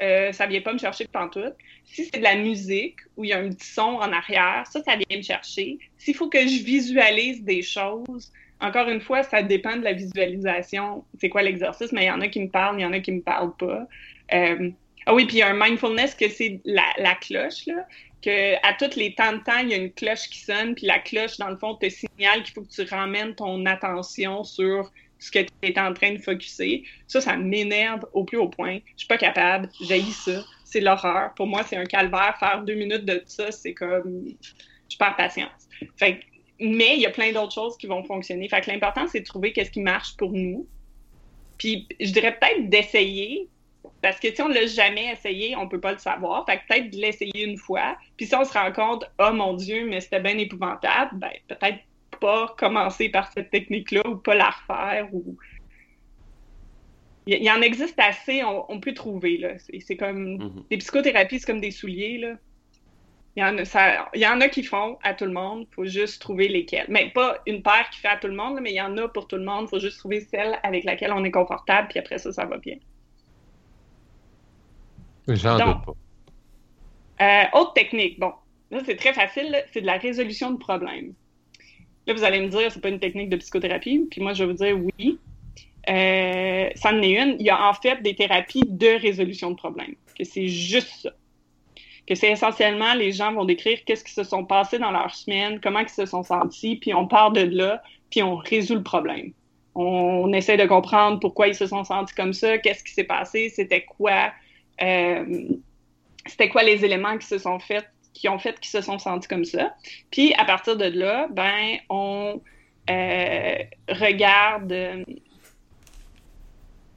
euh, ça vient pas me chercher de pantoute. Si c'est de la musique où il y a un petit son en arrière, ça, ça vient me chercher. S'il faut que je visualise des choses, encore une fois, ça dépend de la visualisation. C'est quoi l'exercice, mais il y en a qui me parlent, il y en a qui me parlent pas. Euh, ah oui, puis il y a un mindfulness que c'est la, cloche, là, que à tous les temps de temps, il y a une cloche qui sonne, puis la cloche, dans le fond, te signale qu'il faut que tu ramènes ton attention sur ce que tu es en train de focuser. Ça, ça m'énerve au plus haut point. Je suis pas capable, j'haïs ça. C'est l'horreur. Pour moi, c'est un calvaire. Faire deux minutes de ça, c'est comme... Je perds patience. Fait que- mais il y a plein d'autres choses qui vont fonctionner. Fait que l'important, c'est de trouver qu'est-ce qui marche pour nous. Puis je dirais peut-être d'essayer, parce que si on l'a jamais essayé, on peut pas le savoir. Fait que peut-être de l'essayer une fois. Puis si on se rend compte, oh mon Dieu, mais c'était bien épouvantable, ben peut-être pas commencer par cette technique-là ou pas la refaire ou. Il y, il en existe assez, on, on peut trouver, là. C'est c'est comme. Mhm. Des psychothérapies, c'est comme des souliers, là. Il y, en a, ça, il y en a qui font à tout le monde, faut juste trouver lesquels. Mais pas une paire qui fait à tout le monde, mais il y en a pour tout le monde, faut juste trouver celle avec laquelle on est confortable, puis après ça, ça va bien. J'en doute pas. Euh, autre technique, bon, là c'est très facile, c'est de la résolution de problèmes. Là, vous allez me dire, c'est pas une technique de psychothérapie, puis moi je vais vous dire oui. Euh, ça en est une. Il y a en fait des thérapies de résolution de problèmes, que c'est juste ça. Que c'est essentiellement les gens vont décrire qu'est-ce qui se sont passés dans leur semaine, comment ils se sont sentis, puis on part de là, puis on résout le problème. On, on essaie de comprendre pourquoi ils se sont sentis comme ça, qu'est-ce qui s'est passé, c'était quoi, c'était quoi les éléments qui se sont faits, qui ont fait qu'ils se sont sentis comme ça? Puis à partir de là, ben on euh, regarde euh,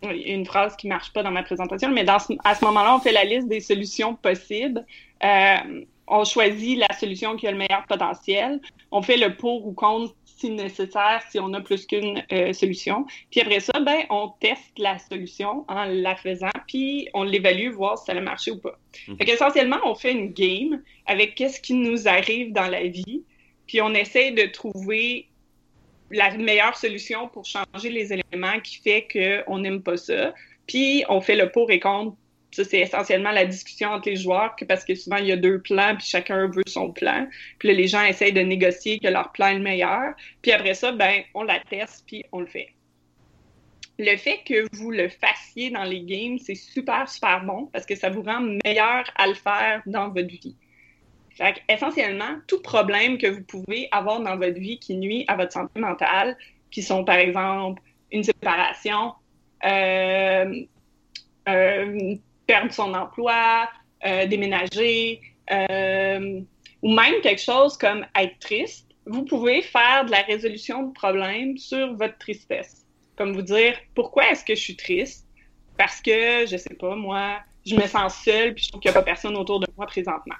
une phrase qui marche pas dans ma présentation, mais dans à ce moment-là, on fait la liste des solutions possibles. Euh, on choisit la solution qui a le meilleur potentiel. On fait le pour ou contre si nécessaire, si on a plus qu'une euh, solution. Puis après ça, ben, on teste la solution en la faisant, puis on l'évalue, voir si ça a marché ou pas. Mhm. Fait qu'essentiellement, on fait une game avec qu'est-ce qui nous arrive dans la vie, puis on essaie de trouver la meilleure solution pour changer les éléments qui fait qu'on n'aime pas ça. Puis on fait le pour et contre. Ça, c'est essentiellement la discussion entre les joueurs, parce que souvent, il y a deux plans, puis chacun veut son plan. Puis là, les gens essayent de négocier que leur plan est le meilleur. Puis après ça, ben, on la teste, puis on le fait. Le fait que vous le fassiez dans les games, c'est super, super bon parce que ça vous rend meilleur à le faire dans votre vie. Fait essentiellement, tout problème que vous pouvez avoir dans votre vie qui nuit à votre santé mentale, qui sont par exemple une séparation, euh, euh, perdre son emploi, euh, déménager, euh, ou même quelque chose comme être triste, vous pouvez faire de la résolution de problèmes sur votre tristesse. Comme vous dire, pourquoi est-ce que je suis triste? Parce que, je sais pas, moi, je me sens seule, puis je trouve qu'il n'y a pas personne autour de moi présentement.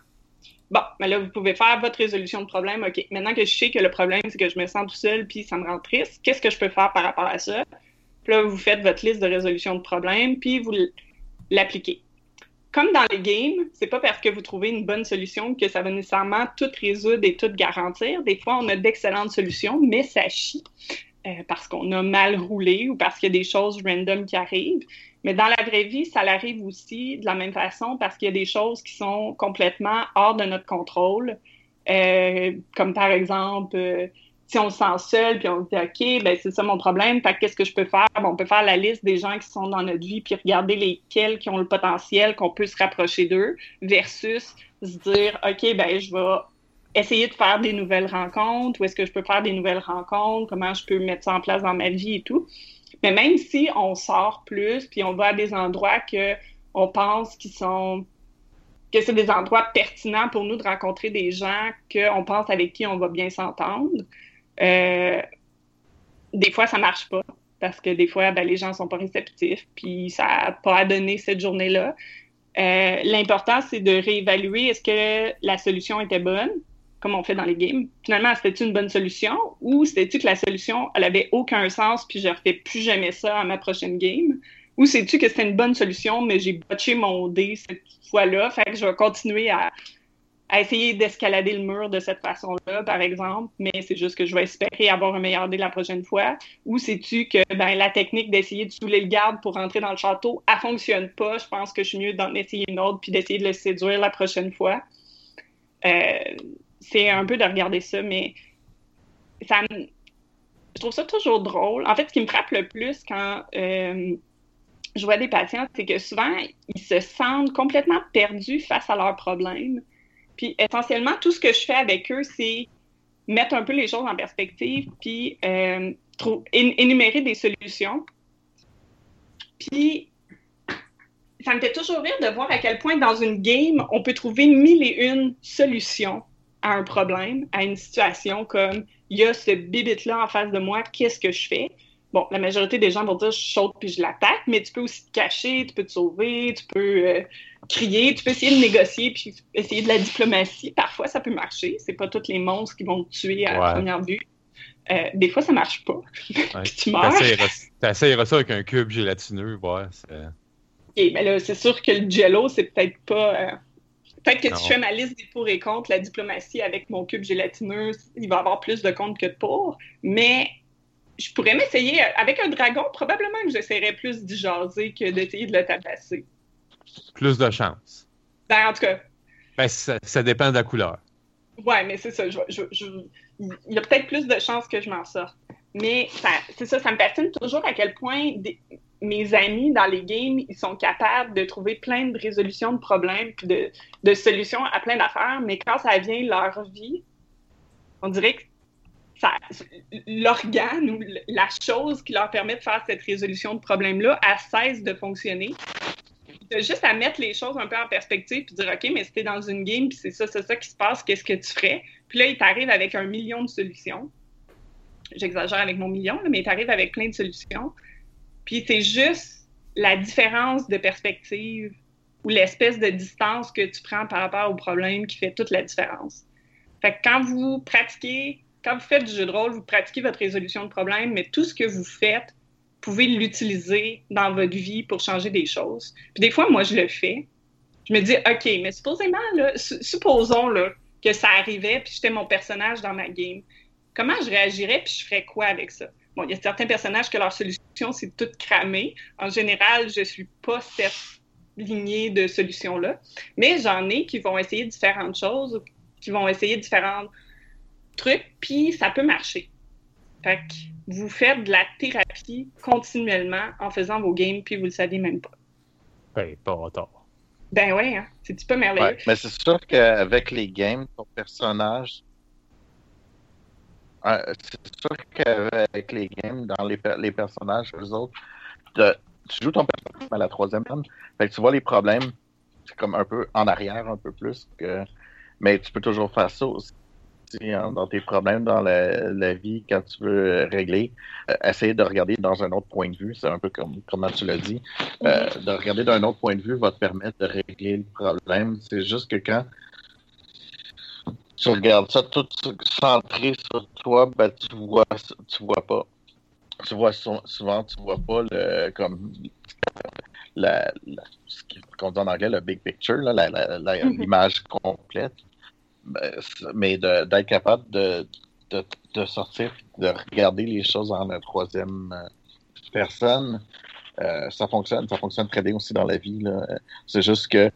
Bon, mais là, vous pouvez faire votre résolution de problème. OK, maintenant que je sais que le problème, c'est que je me sens tout seul, puis ça me rend triste, qu'est-ce que je peux faire par rapport à ça? Puis là, vous faites votre liste de résolution de problème, puis vous l'appliquez. Comme dans les games, c'est pas parce que vous trouvez une bonne solution que ça va nécessairement tout résoudre et tout garantir. Des fois, on a d'excellentes solutions, mais ça chie euh, parce qu'on a mal roulé ou parce qu'il y a des choses random qui arrivent. Mais dans la vraie vie, ça arrive aussi de la même façon parce qu'il y a des choses qui sont complètement hors de notre contrôle, euh, comme par exemple euh, si on se sent seul, puis on se dit, OK, ben c'est ça mon problème, qu'est-ce que je peux faire? on peut faire la liste des gens qui sont dans notre vie, puis regarder lesquels qui ont le potentiel, qu'on peut se rapprocher d'eux, versus se dire, OK, ben je vais essayer de faire des nouvelles rencontres, où est-ce que je peux faire des nouvelles rencontres, comment je peux mettre ça en place dans ma vie et tout. Mais même si on sort plus, puis on va à des endroits que on pense qu'ils sont que c'est des endroits pertinents pour nous de rencontrer des gens qu'on pense avec qui on va bien s'entendre. Euh, des fois, ça marche pas parce que des fois, ben, les gens sont pas réceptifs, puis ça n'a pas à donner cette journée-là. Euh, l'important, c'est de réévaluer est-ce que la solution était bonne, comme on fait dans les games. Finalement, c'était une bonne solution ou c'était-tu que la solution, elle avait aucun sens, puis je refais plus jamais ça à ma prochaine game? Ou sais-tu que c'était une bonne solution, mais j'ai botché mon dé cette fois-là, fait que je vais continuer à, essayer d'escalader le mur de cette façon-là, par exemple, mais c'est juste que je vais espérer avoir un meilleur dé la prochaine fois. Ou sais-tu que ben, la technique d'essayer de saouler le garde pour rentrer dans le château, elle fonctionne pas. Je pense que je suis mieux d'en essayer une autre puis d'essayer de le séduire la prochaine fois. Euh, c'est un peu de regarder ça, mais ça je trouve ça toujours drôle. En fait, ce qui me frappe le plus quand euh, je vois des patients, c'est que souvent, ils se sentent complètement perdus face à leurs problèmes. Puis essentiellement, tout ce que je fais avec eux, c'est mettre un peu les choses en perspective, puis euh, énumérer des solutions. Puis ça me fait toujours rire de voir à quel point dans une game, on peut trouver mille et une solutions à un problème, à une situation comme il y a ce bibit-là en face de moi, qu'est-ce que je fais? Bon, la majorité des gens vont dire je saute puis je l'attaque, mais tu peux aussi te cacher, tu peux te sauver, tu peux euh, crier, tu peux essayer de négocier puis essayer de la diplomatie. Parfois, ça peut marcher. C'est pas tous les monstres qui vont te tuer à la première vue. Euh, des fois, ça marche pas. tu meurs. T'essayeras ça avec un cube gélatineux, ouais. OK, mais là, c'est sûr que le jello, c'est peut-être pas. Euh, peut-être que tu fais ma liste des pour et contre la diplomatie avec mon cube gélatineux, il va avoir plus de contre que de pour, mais je pourrais m'essayer avec un dragon, probablement que j'essaierais plus d'y jaser que d'essayer de le tabasser. Plus de chance. Ben, en tout cas. Ben, ça, dépend de la couleur. Ouais, mais c'est ça. il y a peut-être plus de chances que je m'en sorte. Mais c'est ça, ça me fascine toujours à quel point mes amis dans les games, ils sont capables de trouver plein de résolutions de problèmes puis de, de solutions à plein d'affaires, mais quand ça vient leur vie, on dirait que l'organe ou la chose qui leur permet de faire cette résolution de problème-là, elle cesse de fonctionner. Tu juste à mettre les choses un peu en perspective puis dire OK, mais c'était dans une game, puis c'est ça, c'est ça qui se passe, qu'est-ce que tu ferais? Puis là, il t'arrive avec un million de solutions. J'exagère avec mon million, mais il t'arrive avec plein de solutions. Puis c'est juste la différence de perspective ou l'espèce de distance que tu prends par rapport au problème qui fait toute la différence. Fait que quand vous pratiquez quand vous faites du jeu de rôle, vous pratiquez votre résolution de problème, mais tout ce que vous faites, vous pouvez l'utiliser dans votre vie pour changer des choses. Puis des fois, moi, je le fais. Je me dis, OK, mais supposément, supposons là, que ça arrivait, puis j'étais mon personnage dans ma game. Comment je réagirais, puis je ferais quoi avec ça? Bon, il y a certains personnages que leur solution, c'est tout cramer. En général, je suis pas cette lignée de solutions-là. Mais j'en ai qui vont essayer différentes choses, qui vont essayer différentes truc, puis ça peut marcher. Fait que vous faites de la thérapie continuellement en faisant vos games, puis vous le savez même pas. Ben, pas tort. Ben ouais, hein? c'est un peu merveilleux. mais c'est sûr qu'avec les games, ton personnage. c'est sûr qu'avec les games, dans les, les personnages, eux autres, tu joues ton personnage à la troisième personne. Fait que tu vois les problèmes, c'est comme un peu en arrière, un peu plus que. Mais tu peux toujours faire ça aussi. Hein, dans tes problèmes dans la, vie quand tu veux régler, euh, essayer de regarder dans un autre point de vue, c'est un peu comme comment tu l'as dit, euh, de regarder d'un autre point de vue va te permettre de régler le problème. C'est juste que quand tu regardes ça tout centré sur toi, ben, tu vois tu vois pas. Tu vois souvent tu vois pas le comme la, ce qu'on dit en anglais le big picture, mm-hmm. l'image complète. Ben, mais d'être capable de, de, de, sortir, de regarder les choses en la troisième euh, personne, euh, ça fonctionne. Ça fonctionne très bien aussi dans la vie. C'est juste que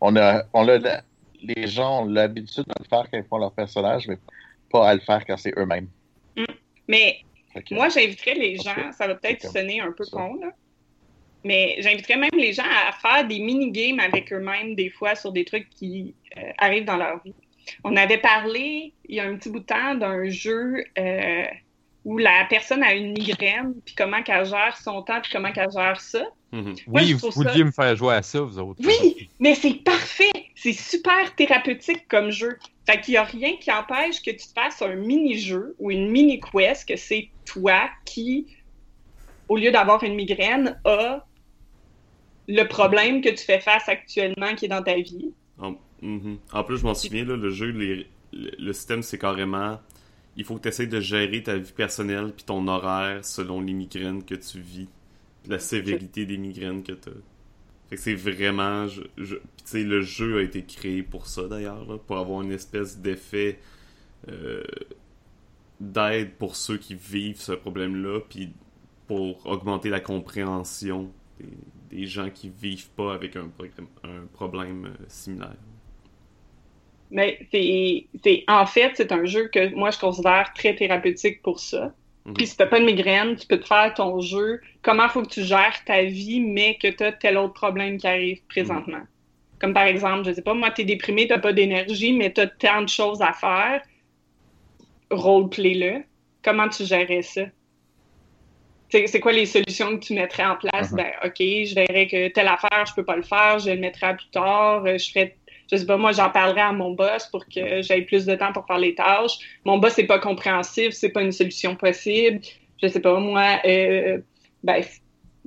on a, on les gens ont l'habitude de le faire quand ils font leur personnage, mais pas à le faire quand c'est eux-mêmes. Mais Fait que- moi, j'inviterais les gens, ça va peut-être sonner un peu ça. con, là, mais j'inviterais même les gens à faire des mini-games avec eux-mêmes, des fois, sur des trucs qui euh, arrivent dans leur vie. On avait parlé, il y a un petit bout de temps, d'un jeu euh, où la personne a une migraine, puis comment qu'elle gère son temps, puis comment qu'elle gère ça. Mhm. Moi, Oui, vous ça- vouliez me faire jouer à ça, vous autres. Oui, mais c'est parfait. C'est super thérapeutique comme jeu. Fait qu'il n'y a rien qui empêche que tu te fasses un mini-jeu ou une mini-quest que c'est toi qui, au lieu d'avoir une migraine, a le problème que tu fais face actuellement qui est dans ta vie. Mhm. En plus, je m'en souviens, là, le jeu, le, le système, c'est carrément. Il faut que tu essaies de gérer ta vie personnelle puis ton horaire selon les migraines que tu vis. la sévérité des migraines que tu. Fait que c'est vraiment. Je, tu sais, le jeu a été créé pour ça d'ailleurs, pour avoir une espèce d'effet euh, d'aide pour ceux qui vivent ce problème-là, puis pour augmenter la compréhension des, gens qui vivent pas avec un, un problème euh, similaire. Mais c'est, en fait, c'est un jeu que moi je considère très thérapeutique pour ça. Puis si t'as pas de migraine, tu peux te faire ton jeu. Comment faut que tu gères ta vie, mais que t'as tel autre problème qui arrive présentement? Comme par exemple, je sais pas, moi t'es déprimé, t'as pas d'énergie, mais t'as tant de choses à faire. Roleplay-le. Comment tu gérerais ça? C'est, quoi les solutions que tu mettrais en place? Mhm. Ben, OK, je verrais que telle affaire, je peux pas le faire, je le mettrai à plus tard, euh, je ferais je sais pas, moi, j'en parlerai à mon boss pour que j'aie plus de temps pour faire les tâches. Mon boss, c'est pas compréhensif, c'est pas une solution possible. Je sais pas, moi, euh, ben,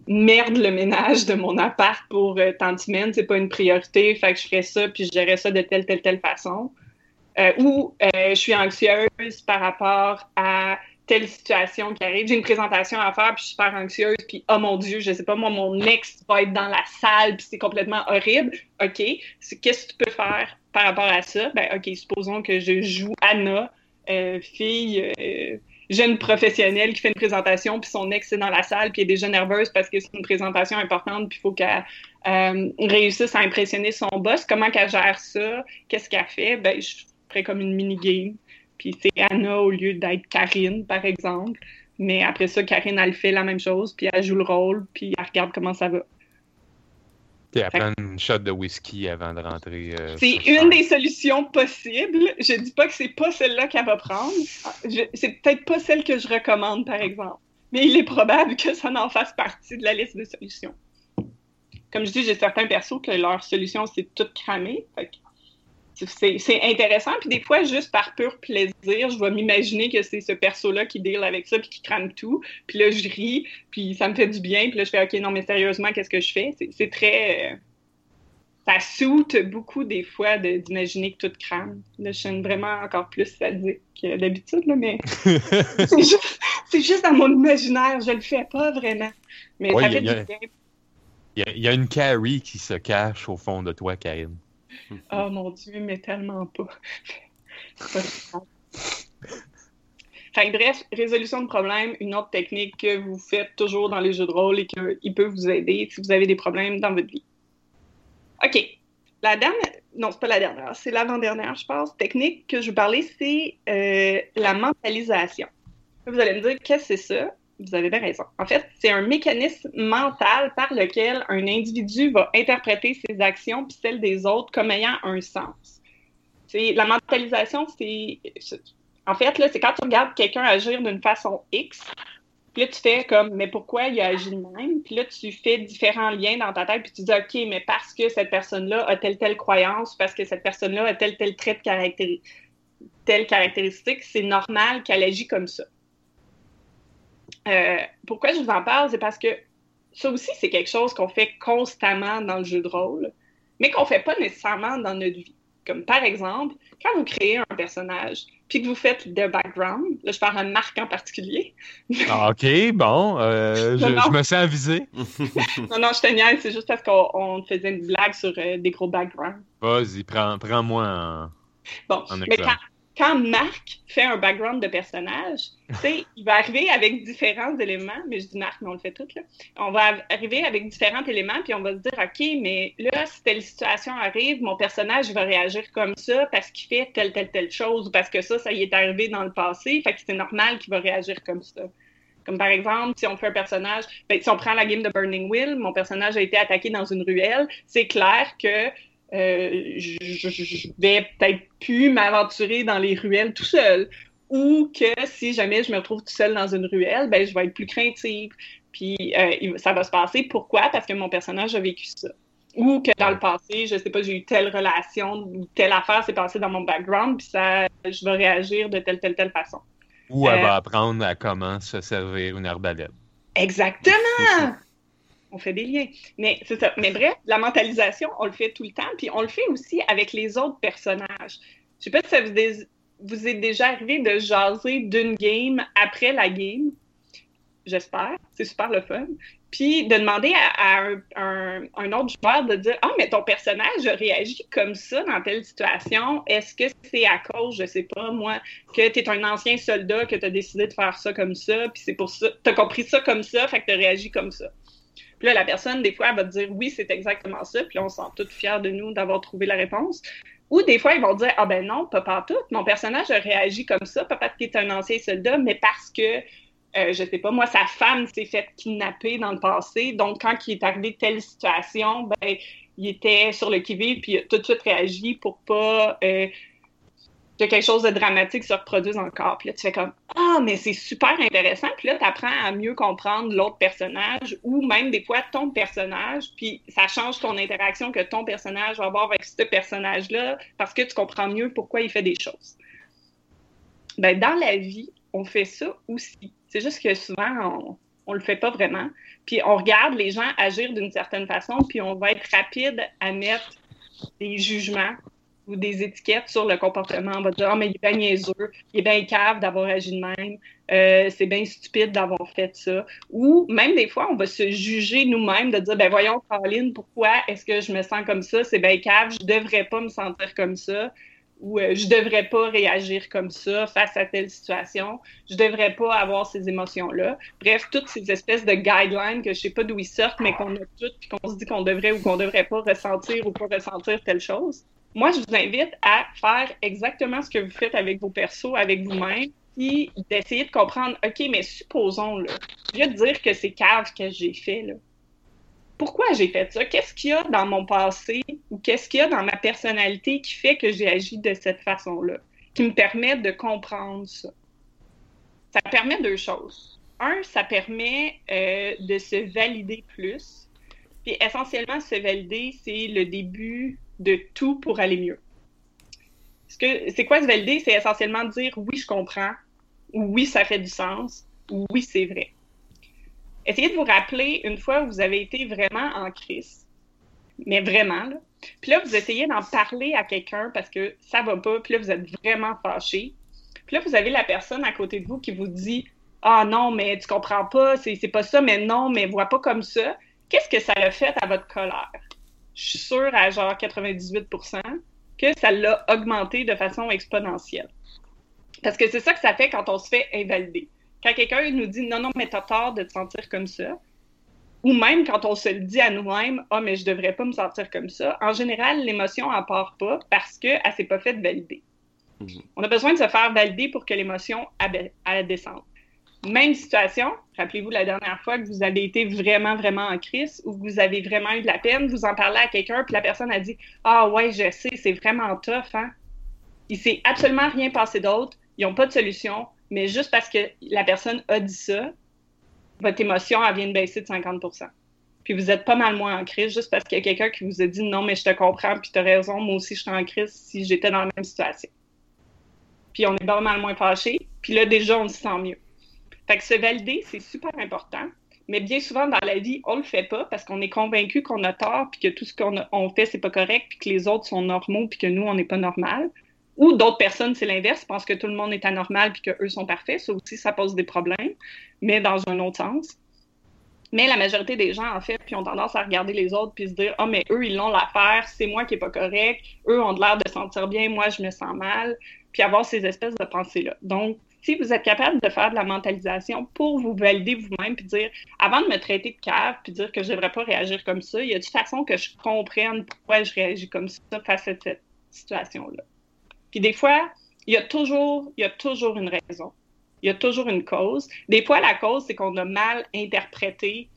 merde le ménage de mon appart pour euh, tant de semaines, c'est pas une priorité, fait que je ferais ça, puis je gérerais ça de telle, telle, telle façon. Euh, ou euh, je suis anxieuse par rapport à telle situation qui arrive. J'ai une présentation à faire, puis je suis super anxieuse, puis oh mon Dieu, je sais pas, moi, mon ex va être dans la salle, puis c'est complètement horrible. OK, qu'est-ce que tu peux faire par rapport à ça? Ben, OK, supposons que je joue Anna, euh, fille euh, jeune professionnelle qui fait une présentation, puis son ex est dans la salle, puis elle est déjà nerveuse parce que c'est une présentation importante, puis il faut qu'elle euh, réussisse à impressionner son boss. Comment qu'elle gère ça? Qu'est-ce qu'elle fait? Ben, je ferais comme une mini-game. Puis c'est Anna au lieu d'être Karine, par exemple. Mais après ça, Karine, elle fait la même chose, puis elle joue le rôle, puis elle regarde comment ça va. Puis elle prend une shot de whisky avant de rentrer. euh, C'est une des solutions possibles. Je dis pas que c'est pas celle-là qu'elle va prendre. C'est peut-être pas celle que je recommande, par exemple. Mais il est probable que ça n'en fasse partie de la liste de solutions. Comme je dis, j'ai certains persos que leur solution, c'est tout cramer. Fait c'est intéressant. Puis des fois, juste par pur plaisir, je vais m'imaginer que c'est ce perso-là qui deal avec ça puis qui crame tout. Puis là, je ris, puis ça me fait du bien. Puis là, je fais, OK, non, mais sérieusement, qu'est-ce que je fais? C'est- très... euh, ça soute beaucoup des fois de- d'imaginer que tout crame. Là, je suis vraiment encore plus sadique que d'habitude, mais c'est juste, dans mon imaginaire. Je le fais pas vraiment. Mais Ouais, ça fait a- du bien. Il y, y a une Carrie qui se cache au fond de toi, Karine. Oh mon Dieu, mais tellement pas. C'est pas. Fait que bref, résolution de problème, une autre technique que vous faites toujours dans les jeux de rôle et qu'il peut vous aider si vous avez des problèmes dans votre vie. OK. La dernière, non, c'est pas la dernière, c'est l'avant-dernière, je pense. Technique que je veux parler, c'est euh, la mentalisation. Vous allez me dire, qu'est-ce que c'est ça? Vous avez bien raison. En fait, c'est un mécanisme mental par lequel un individu va interpréter ses actions puis celles des autres comme ayant un sens. C'est la mentalisation, c'est en fait là, c'est quand tu regardes quelqu'un agir d'une façon X, puis là tu fais comme mais pourquoi il a agi de même? Puis là tu fais différents liens dans ta tête puis tu dis OK, mais parce que cette personne-là a telle telle croyance, parce que cette personne-là a tel tel trait de caractéri- telle caractéristique, c'est normal qu'elle agit comme ça. Euh, pourquoi je vous en parle, c'est parce que ça aussi, c'est quelque chose qu'on fait constamment dans le jeu de rôle, mais qu'on fait pas nécessairement dans notre vie. Comme par exemple, quand vous créez un personnage, puis que vous faites de background, là je parle de Marc en particulier. Ah, ok, bon, euh, je, Non, non. je me sens avisé. non, non, je te niaise, c'est juste parce qu'on on faisait une blague sur euh, des gros backgrounds. Vas-y, prends- prends-moi en. Bon, En mais quand, quand Marc fait un background de personnage, il va arriver avec différents éléments, mais je dis Marc, mais on le fait tout, là. On va arriver avec différents éléments, puis on va se dire, OK, mais là, si telle situation arrive, mon personnage va réagir comme ça parce qu'il fait telle, telle, telle chose, parce que ça, ça y est arrivé dans le passé, fait que c'est normal qu'il va réagir comme ça. Comme par exemple, si on fait un personnage, ben, si on prend la game de Burning Wheel, mon personnage a été attaqué dans une ruelle, c'est clair que euh, je, vais peut-être plus m'aventurer dans les ruelles tout seul. Ou que si jamais je me retrouve tout seul dans une ruelle, ben, je vais être plus craintive. Puis euh, ça va se passer. Pourquoi? Parce que mon personnage a vécu ça. Ou que dans le passé, je sais pas, j'ai eu telle relation ou telle affaire s'est passée dans mon background, puis ça, je vais réagir de telle, telle, telle façon. Ou elle va euh, apprendre à comment se servir une arbalète. Exactement! On fait des liens. Mais c'est ça. Mais bref, la mentalisation, on le fait tout le temps, puis on le fait aussi avec les autres personnages. Je sais pas si ça vous, vous est déjà arrivé de jaser d'une game après la game. J'espère. C'est super le fun. Puis de demander à, un, autre joueur de dire Ah, mais ton personnage a réagi comme ça dans telle situation. Est-ce que c'est à cause, je sais pas, moi, que tu es un ancien soldat, que tu as décidé de faire ça comme ça, puis c'est pour ça, tu as compris ça comme ça, fait que tu réagi comme ça. Puis là, la personne, des fois, elle va dire oui, c'est exactement ça. Puis on se sent tous fiers de nous d'avoir trouvé la réponse. Ou des fois, ils vont dire Ah ben non, pas partout. Mon personnage a réagi comme ça, pas parce qu'il est un ancien soldat, mais parce que, euh, je sais pas, moi, sa femme s'est faite kidnapper dans le passé. Donc, quand il est arrivé telle situation, ben, il était sur le qui-vive, puis il a tout de suite réagi pour pas euh, que quelque chose de dramatique se reproduise encore. Puis là, tu fais comme Ah, mais c'est super intéressant. Puis là, tu apprends à mieux comprendre l'autre personnage ou même des fois ton personnage. Puis ça change ton interaction que ton personnage va avoir avec ce personnage-là parce que tu comprends mieux pourquoi il fait des choses. Ben, dans la vie, on fait ça aussi. C'est juste que souvent, on, ne le fait pas vraiment. Puis on regarde les gens agir d'une certaine façon, puis on va être rapide à mettre des jugements ou des étiquettes sur le comportement. On va dire, ah, mais il est bien niaiseux, il est bien cave d'avoir agi de même, euh, c'est bien stupide d'avoir fait ça. Ou même des fois, on va se juger nous-mêmes de dire, ben voyons, Caroline, pourquoi est-ce que je me sens comme ça? C'est bien cave, je devrais pas me sentir comme ça. Ou euh, je devrais pas réagir comme ça face à telle situation. Je devrais pas avoir ces émotions-là. Bref, toutes ces espèces de guidelines que je sais pas d'où ils sortent, mais qu'on a toutes, puis qu'on se dit qu'on devrait ou qu'on devrait pas ressentir ou pas ressentir telle chose moi, je vous invite à faire exactement ce que vous faites avec vos persos, avec vous-même, puis d'essayer de comprendre, OK, mais supposons, là, je de dire que c'est cave que j'ai fait, là. Pourquoi j'ai fait ça? Qu'est-ce qu'il y a dans mon passé ou qu'est-ce qu'il y a dans ma personnalité qui fait que j'ai agi de cette façon-là, qui me permet de comprendre ça? Ça permet deux choses. Un, ça permet euh, de se valider plus. Puis essentiellement, se valider, c'est le début de tout pour aller mieux. C'est quoi se valider? C'est essentiellement dire oui, je comprends, oui, ça fait du sens, oui, c'est vrai. Essayez de vous rappeler une fois où vous avez été vraiment en crise, mais vraiment, là. Puis là, vous essayez d'en parler à quelqu'un parce que ça va pas, puis là, vous êtes vraiment fâché. Puis là, vous avez la personne à côté de vous qui vous dit Ah non, mais tu comprends pas, c'est pas ça, mais non, mais vois pas comme ça. Qu'est-ce que ça a fait à votre colère? Je suis sûre à genre 98% que ça l'a augmenté de façon exponentielle. Parce que c'est ça que ça fait quand on se fait invalider. Quand quelqu'un nous dit non, non, mais t'as tort de te sentir comme ça, ou même quand on se le dit à nous-mêmes, ah, oh, mais je devrais pas me sentir comme ça, en général, l'émotion n'en part pas parce qu'elle s'est pas faite valider. Mhm. On a besoin de se faire valider pour que l'émotion descende. Même situation, rappelez-vous la dernière fois que vous avez été vraiment, vraiment en crise ou que vous avez vraiment eu de la peine, vous en parlez à quelqu'un, puis la personne a dit Ah ouais, je sais, c'est vraiment tough, hein. Il s'est absolument rien passé d'autre, ils n'ont pas de solution, mais juste parce que la personne a dit ça, votre émotion, elle vient de baisser de 50% Puis vous êtes pas mal moins en crise juste parce qu'il y a quelqu'un qui vous a dit Non, mais je te comprends, puis tu as raison, moi aussi je suis en crise si j'étais dans la même situation. Puis on est pas mal moins fâché, puis là déjà on se sent mieux. Fait que se valider, c'est super important. Mais bien souvent dans la vie, on le fait pas parce qu'on est convaincu qu'on a tort, puis que tout ce qu'on on fait, c'est pas correct, puis que les autres sont normaux, puis que nous, on n'est pas normal. Ou d'autres personnes, c'est l'inverse, pensent que tout le monde est anormal, puis qu'eux sont parfaits. Ça aussi, ça pose des problèmes, mais dans un autre sens. Mais la majorité des gens, en fait, puis ont tendance à regarder les autres puis se dire Ah, oh, mais eux, ils l'ont l'affaire, c'est moi qui est pas correct, eux ont l'air de sentir bien, moi, je me sens mal. puis avoir ces espèces de pensées-là. Donc, si vous êtes capable de faire de la mentalisation pour vous valider vous-même, puis dire, avant de me traiter de cave, puis dire que je ne devrais pas réagir comme ça, il y a une façon que je comprenne pourquoi je réagis comme ça face à cette situation-là? Puis des fois, il y a toujours, il y a toujours une raison. Il y a toujours une cause. Des fois, la cause, c'est qu'on a mal interprété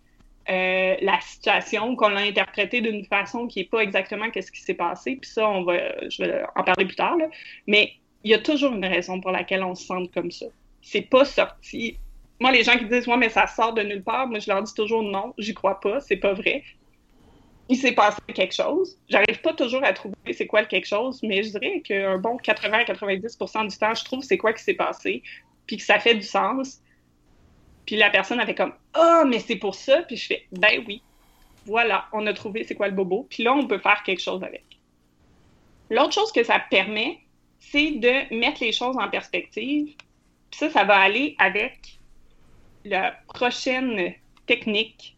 euh, la situation, qu'on l'a interprétée d'une façon qui n'est pas exactement ce qui s'est passé. Puis ça, on va, je vais en parler plus tard. Mais il y a toujours une raison pour laquelle on se sent comme ça. C'est pas sorti. Moi, les gens qui disent, ouais, mais ça sort de nulle part, moi, je leur dis toujours non, j'y crois pas, c'est pas vrai. Il s'est passé quelque chose. J'arrive pas toujours à trouver c'est quoi le quelque chose, mais je dirais qu'un bon 80-90% du temps, je trouve c'est quoi qui s'est passé, puis que ça fait du sens. Puis la personne avait comme, ah, oh, mais c'est pour ça, puis je fais, ben oui, voilà, on a trouvé c'est quoi le bobo, puis là, on peut faire quelque chose avec. L'autre chose que ça permet, c'est de mettre les choses en perspective. Ça, ça va aller avec la prochaine technique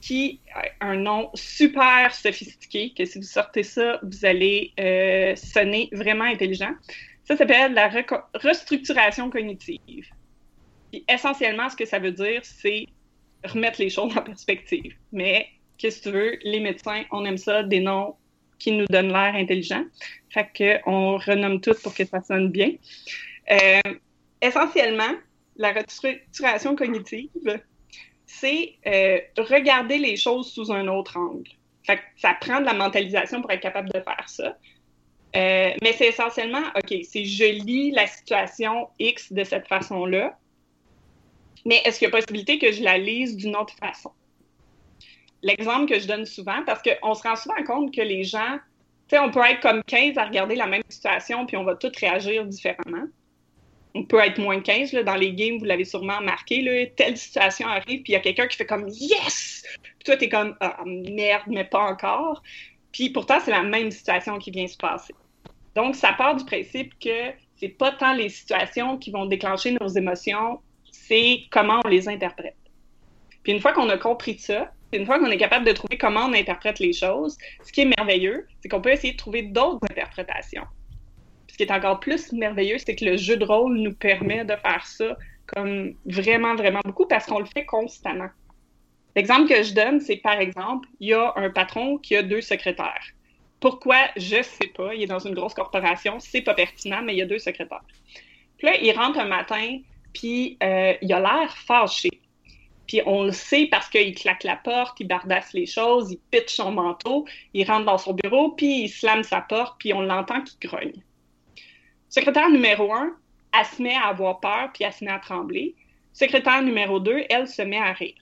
qui a un nom super sophistiqué, que si vous sortez ça, vous allez euh, sonner vraiment intelligent. Ça s'appelle la restructuration cognitive. Puis essentiellement, ce que ça veut dire, c'est remettre les choses en perspective. Mais qu'est-ce que tu veux, les médecins, on aime ça, des noms qui nous donnent l'air intelligent. Fait qu'on renomme tout pour que ça sonne bien. Euh, essentiellement, la restructuration cognitive, c'est euh, regarder les choses sous un autre angle. Fait que ça prend de la mentalisation pour être capable de faire ça. Euh, mais c'est essentiellement, OK, c'est je lis la situation X de cette façon-là, mais est-ce qu'il y a possibilité que je la lise d'une autre façon? L'exemple que je donne souvent, parce qu'on se rend souvent compte que les gens sais, on peut être comme 15 à regarder la même situation, puis on va tous réagir différemment. On peut être moins 15, là, dans les games, vous l'avez sûrement marqué, là, telle situation arrive, puis il y a quelqu'un qui fait comme « Yes! » Puis toi, t'es comme ah, merde, mais pas encore. » Puis pourtant, c'est la même situation qui vient se passer. Donc, ça part du principe que c'est pas tant les situations qui vont déclencher nos émotions, c'est comment on les interprète. Puis une fois qu'on a compris ça, une fois qu'on est capable de trouver comment on interprète les choses, ce qui est merveilleux, c'est qu'on peut essayer de trouver d'autres interprétations. ce qui est encore plus merveilleux, c'est que le jeu de rôle nous permet de faire ça comme vraiment, vraiment beaucoup parce qu'on le fait constamment. L'exemple que je donne, c'est par exemple, il y a un patron qui a deux secrétaires. Pourquoi? Je sais pas. Il est dans une grosse corporation, c'est pas pertinent, mais il y a deux secrétaires. Puis là, il rentre un matin, puis euh, il a l'air fâché. Puis on le sait parce qu'il claque la porte, il bardasse les choses, il pitch son manteau, il rentre dans son bureau, puis il slame sa porte, puis on l'entend qui grogne. Secrétaire numéro un, elle se met à avoir peur, puis elle se met à trembler. Secrétaire numéro deux, elle se met à rire.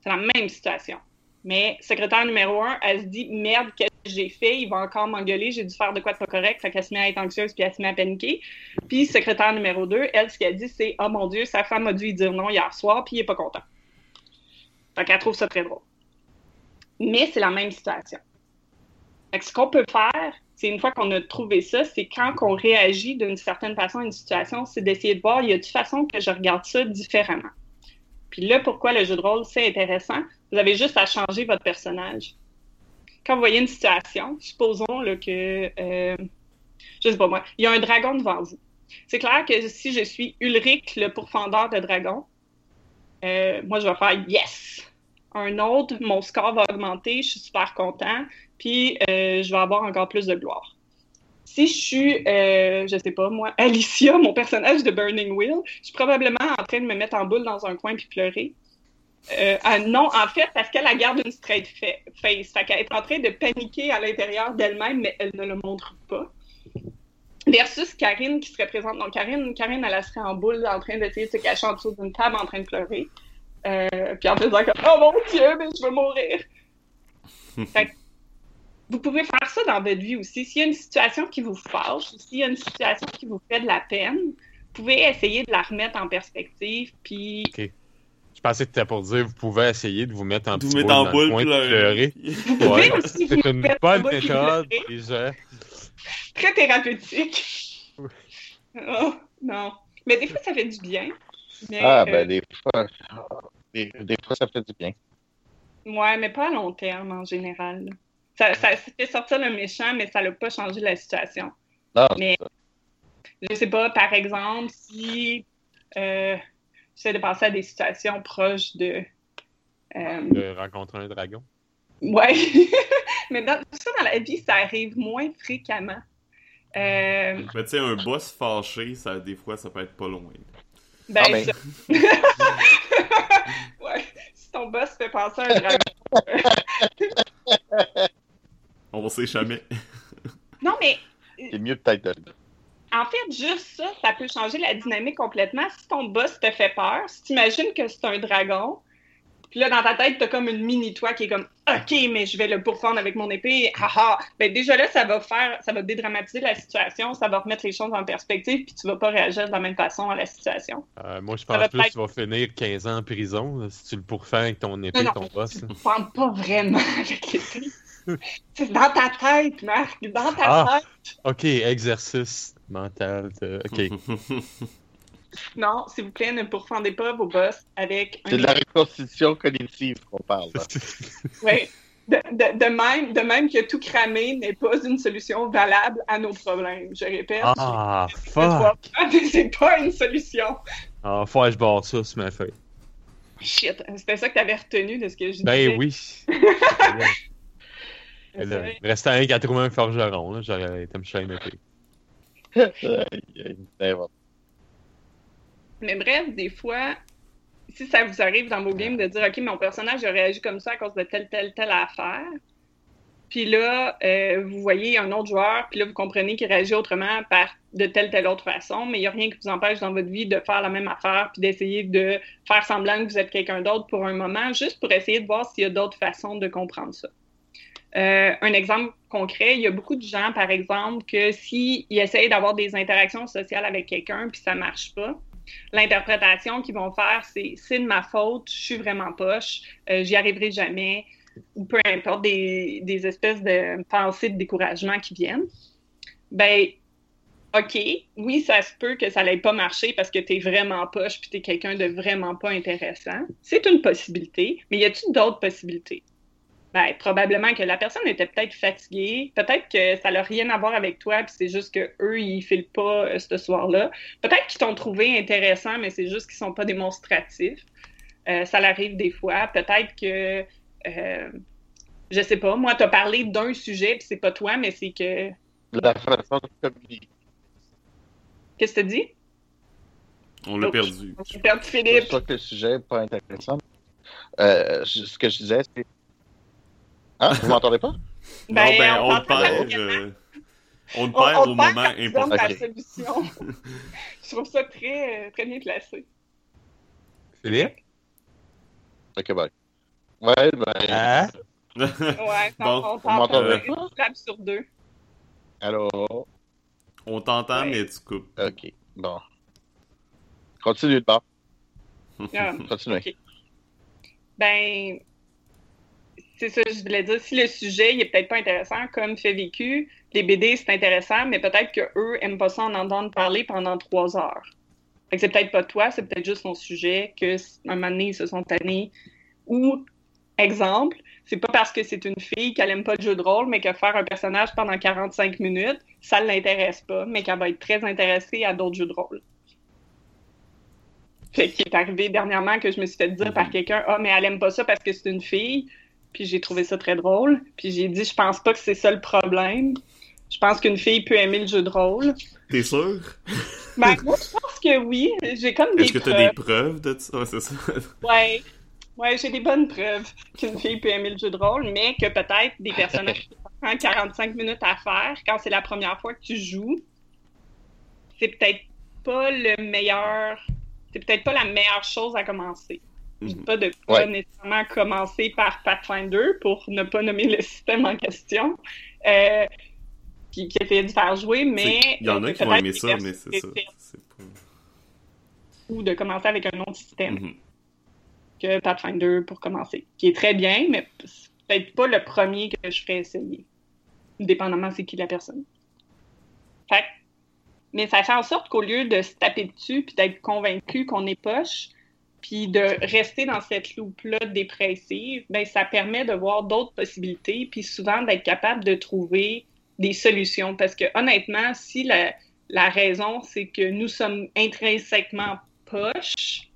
C'est la même situation. Mais secrétaire numéro un, elle se dit merde, qu'est-ce que j'ai fait Il va encore m'engueuler, j'ai dû faire de quoi de pas correct. Fait qu'elle se met à être anxieuse puis elle se met à paniquer. Puis secrétaire numéro deux, elle, ce qu'elle dit, c'est oh mon Dieu, sa femme a dû lui dire non hier soir puis il est pas content. Fait qu'elle trouve ça très drôle. Mais c'est la même situation. Fait ce qu'on peut faire, c'est une fois qu'on a trouvé ça, c'est quand on réagit d'une certaine façon à une situation, c'est d'essayer de voir, il y a une façon que je regarde ça différemment? Puis là, pourquoi le jeu de rôle, c'est intéressant, vous avez juste à changer votre personnage. Quand vous voyez une situation, supposons que, euh, je sais pas moi, il y a un dragon devant vous. C'est clair que si je suis Ulrich, le pourfendeur de dragon, euh, moi, je vais faire yes. Un autre, mon score va augmenter, je suis super content, puis euh, je vais avoir encore plus de gloire si je suis, euh, je sais pas moi, Alicia, mon personnage de Burning Wheel, je suis probablement en train de me mettre en boule dans un coin puis pleurer. Euh, ah, non, en fait, parce qu'elle a garde une straight face. Fait qu'elle est en train de paniquer à l'intérieur d'elle-même, mais elle ne le montre pas. Versus Karine qui serait présente. Donc, Karine, Karine, elle serait en boule en train d'essayer de se cacher en dessous d'une table en train de pleurer. Euh, puis en faisant comme Oh mon Dieu, mais je veux mourir. fait vous pouvez faire ça dans votre vie aussi. S'il y a une situation qui vous fâche, s'il y a une situation qui vous fait de la peine, vous pouvez essayer de la remettre en perspective, puis... pensais que tu étais pour dire vous pouvez essayer de vous mettre en petit boule dans le coin pleurer. Vous pouvez aussi C'est une bonne méthode, déjà. Très thérapeutique. Oh, non. Mais des fois, ça fait du bien. ah, ben, euh, des fois... Des, des, fois, ça fait du bien. Ouais, mais pas à long terme, en général. Ça, ça fait sortir le méchant, mais ça n'a pas changé la situation. Non, mais je sais pas, par exemple, si euh, j'essaie de penser à des situations proches de. euh, De rencontrer un dragon. Ouais. Mais dans, ça, dans la vie, ça arrive moins fréquemment. Euh, Mais tu sais, un boss fâché, ça, des fois, ça peut être pas loin. ben, Ah, ben. ça- ouais. Si ton boss fait penser à un dragon. On sait jamais. Non, mais C'est mieux peut-être de En fait, juste ça, ça peut changer la dynamique complètement. Si ton boss te fait peur, si tu imagines que c'est un dragon, puis là, dans ta tête, t'as comme une mini-toi qui est comme OK, mais je vais le pourfendre avec mon épée. Haha. Ben, déjà là, ça va faire, ça va dédramatiser la situation, ça va remettre les choses en perspective, puis tu vas pas réagir de la même façon à la situation. Euh, moi, je va pense plus que tu vas finir 15 ans en prison là, si tu le pourfais avec ton épée, Non, ton non. boss. Tu pas vraiment avec l'épée. C'est dans ta tête, Marc, dans ta Ah. tête. Ok, exercice mental. euh, Ok. Non, s'il vous plaît, ne pourfendez pas vos boss avec un C'est de la reconstitution cognitive qu'on parle. Oui. De, de, de même, de même que tout cramer n'est pas une solution valable à nos problèmes. Je répète. ah, fuck! C'est pas une solution. Ah, faut que je barre ça sur ma feuille. Shit, c'était ça que t'avais retenu de ce que je disais. Ben oui. Il restait rien qu'à trouver un forgeron. là, J'aurais été me n'importe. Mais bref, des fois, si ça vous arrive dans vos games de dire, OK, mon personnage a réagi comme ça à cause de telle, telle, telle affaire, puis là, euh, vous voyez un autre joueur, puis là, vous comprenez qu'il réagit autrement par de telle, telle autre façon, mais il n'y a rien qui vous empêche dans votre vie de faire la même affaire, puis d'essayer de faire semblant que vous êtes quelqu'un d'autre pour un moment, juste pour essayer de voir s'il y a d'autres façons de comprendre ça. Euh, un exemple concret, il y a beaucoup de gens, par exemple, que s'ils essayent d'avoir des interactions sociales avec quelqu'un, puis ça marche pas, l'interprétation qu'ils vont faire, c'est c'est de ma faute, je suis vraiment poche, euh, j'y arriverai jamais, ou peu importe, des, des espèces de pensées de découragement qui viennent. Ben, OK, oui, ça se peut que ça n'ait pas marché parce que tu es vraiment poche puis tu es quelqu'un de vraiment pas intéressant. C'est une possibilité, mais y a-t-il d'autres possibilités? Ben, probablement que la personne était peut-être fatiguée, peut-être que ça n'a rien à voir avec toi, puis c'est juste que eux ils filent pas euh, ce soir-là. Peut-être qu'ils t'ont trouvé intéressant, mais c'est juste qu'ils sont pas démonstratifs. Euh, ça l'arrive des fois. Peut-être que, euh, je sais pas, moi, t'as parlé d'un sujet, puis c'est pas toi, mais c'est que. La façon de communiquer. Qu'est-ce que t'as dit? On l'a Oh. perdu. J'ai perdu Je Philippe. crois que le sujet n'est pas intéressant. Euh, je- ce que je disais, c'est. Ah, vous m'entendez pas? non, ben, on, te perd. euh, on te On- perd on au moment quand important. solution. je trouve ça très, euh, très bien placé. Philippe? Ok, bye. Ouais, ben. Hein? Ouais, Bon, on, on on m'entend t'entend bien? une frappe sur deux. Allô? on t'entend, Ouais. mais tu coupes. Ok, bon. Continue de. Ah. Continuez. Ok. Ben, c'est ça, je voulais dire. Si le sujet, il est peut-être pas intéressant, comme fait vécu, les BD, c'est intéressant, mais peut-être qu'eux aiment pas ça en entendre parler pendant trois heures. Fait que c'est peut-être pas toi, c'est peut-être juste ton sujet, que un moment donné, ils se sont tannés. Ou, exemple, c'est pas parce que c'est une fille qu'elle aime pas le jeu de rôle, mais que faire un personnage pendant 45 minutes, ça l'intéresse pas, mais qu'elle va être très intéressée à d'autres jeux de rôle. Fait qu'il est arrivé dernièrement que je me suis fait dire par quelqu'un Ah, mais elle aime pas ça parce que c'est une fille. Puis j'ai trouvé ça très drôle. Puis j'ai dit Je pense pas que c'est ça le problème. Je pense qu'une fille peut aimer le jeu de rôle. T'es sûr? Ben, moi, je pense que oui. J'ai comme des Est-ce que t'as des preuves de ça? Ouais, c'est ça. Ouais. Ouais, j'ai des bonnes preuves qu'une fille peut aimer le jeu de rôle, mais que peut-être des personnages qui prennent 45 minutes à faire quand c'est la première fois que tu joues, c'est peut-être pas le meilleur. C'est peut-être pas la meilleure chose à commencer. Je dis Mhm. pas de pas Ouais. nécessairement commencer par Pathfinder pour ne pas nommer le système en question. Euh, qui, qui essayait de faire jouer, mais. Il y en a qui vont aimer ça, mais c'est ça. personnes C'est pas... Ou de commencer avec un autre système. Mhm. que Pathfinder pour commencer, qui est très bien, mais c'est peut-être pas le premier que je ferais essayer, dépendamment c'est qui la personne. Fait mais ça fait en sorte qu'au lieu de se taper dessus puis d'être convaincu qu'on est poche, puis de rester dans cette loupe-là dépressive, ben ça permet de voir d'autres possibilités, puis souvent d'être capable de trouver des solutions. Parce que honnêtement, si la, La raison, c'est que nous sommes intrinsèquement poches,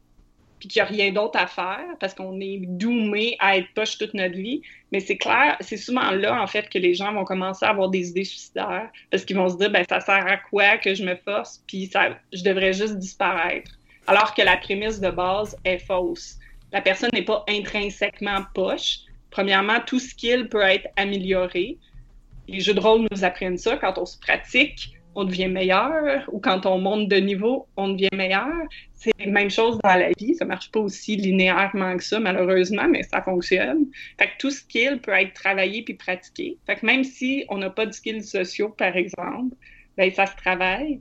puis qu'il n'y a rien d'autre à faire parce qu'on est doumé à être poche toute notre vie. Mais c'est clair, c'est souvent là, en fait, que les gens vont commencer à avoir des idées suicidaires parce qu'ils vont se dire, ben, ça sert à quoi que je me force, puis ça, je devrais juste disparaître. Alors que la prémisse de base est fausse. La personne n'est pas intrinsèquement poche. Premièrement, tout skill peut être amélioré. Les jeux de rôle nous apprennent ça quand on se pratique on devient meilleur, ou quand on monte de niveau, on devient meilleur. C'est la même chose dans la vie. Ça marche pas aussi linéairement que ça, malheureusement, mais ça fonctionne. Fait que tout skill peut être travaillé puis pratiqué. Fait que même si on n'a pas de skills sociaux, par exemple, ben ça se travaille.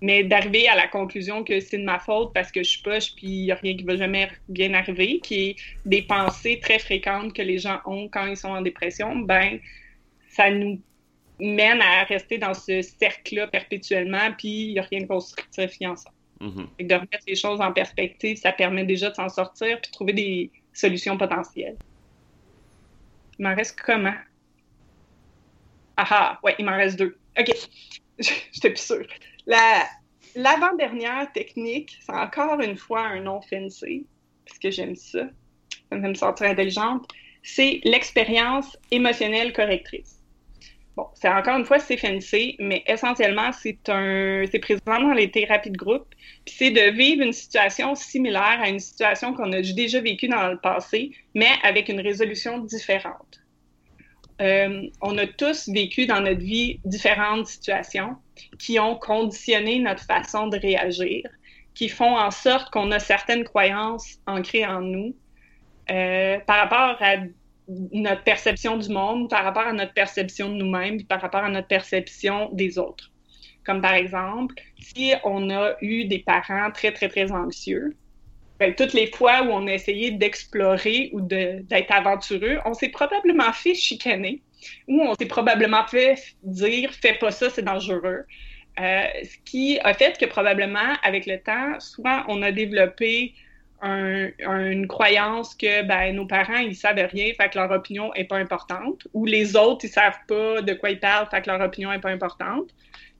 Mais d'arriver à la conclusion que c'est de ma faute parce que je suis poche puis il n'y a rien qui va jamais bien arriver, qui est des pensées très fréquentes que les gens ont quand ils sont en dépression, ben ça nous mène à rester dans ce cercle-là perpétuellement, puis il n'y a rien de constructif en ça. Mm-hmm. De remettre les choses en perspective, ça permet déjà de s'en sortir puis de trouver des solutions potentielles. Il m'en reste comment? Ah ah, ouais, il m'en reste deux. OK, j'étais plus sûre. La, l'avant-dernière technique, c'est encore une fois un nom fancy, parce que j'aime ça, ça me fait me sentir intelligente, c'est l'expérience émotionnelle correctrice. Bon, c'est encore une fois, c'est fancy, mais essentiellement, c'est un, c'est présent dans les thérapies de groupe. Puis c'est de vivre une situation similaire à une situation qu'on a déjà vécue dans le passé, mais avec une résolution différente. Euh, on a tous vécu dans notre vie différentes situations qui ont conditionné notre façon de réagir, qui font en sorte qu'on a certaines croyances ancrées en nous euh, par rapport à notre perception du monde par rapport à notre perception de nous-mêmes, par rapport à notre perception des autres. Comme par exemple, si on a eu des parents très, très, très anxieux, ben, toutes les fois où on a essayé d'explorer ou d'être aventureux, on s'est probablement fait chicaner ou on s'est probablement fait dire fais pas ça, c'est dangereux. Euh, ce qui a fait que probablement, avec le temps, souvent on a développé une croyance que ben, nos parents, ils savent rien, fait que leur opinion est pas importante, ou les autres, ils savent pas de quoi ils parlent, fait que leur opinion est pas importante,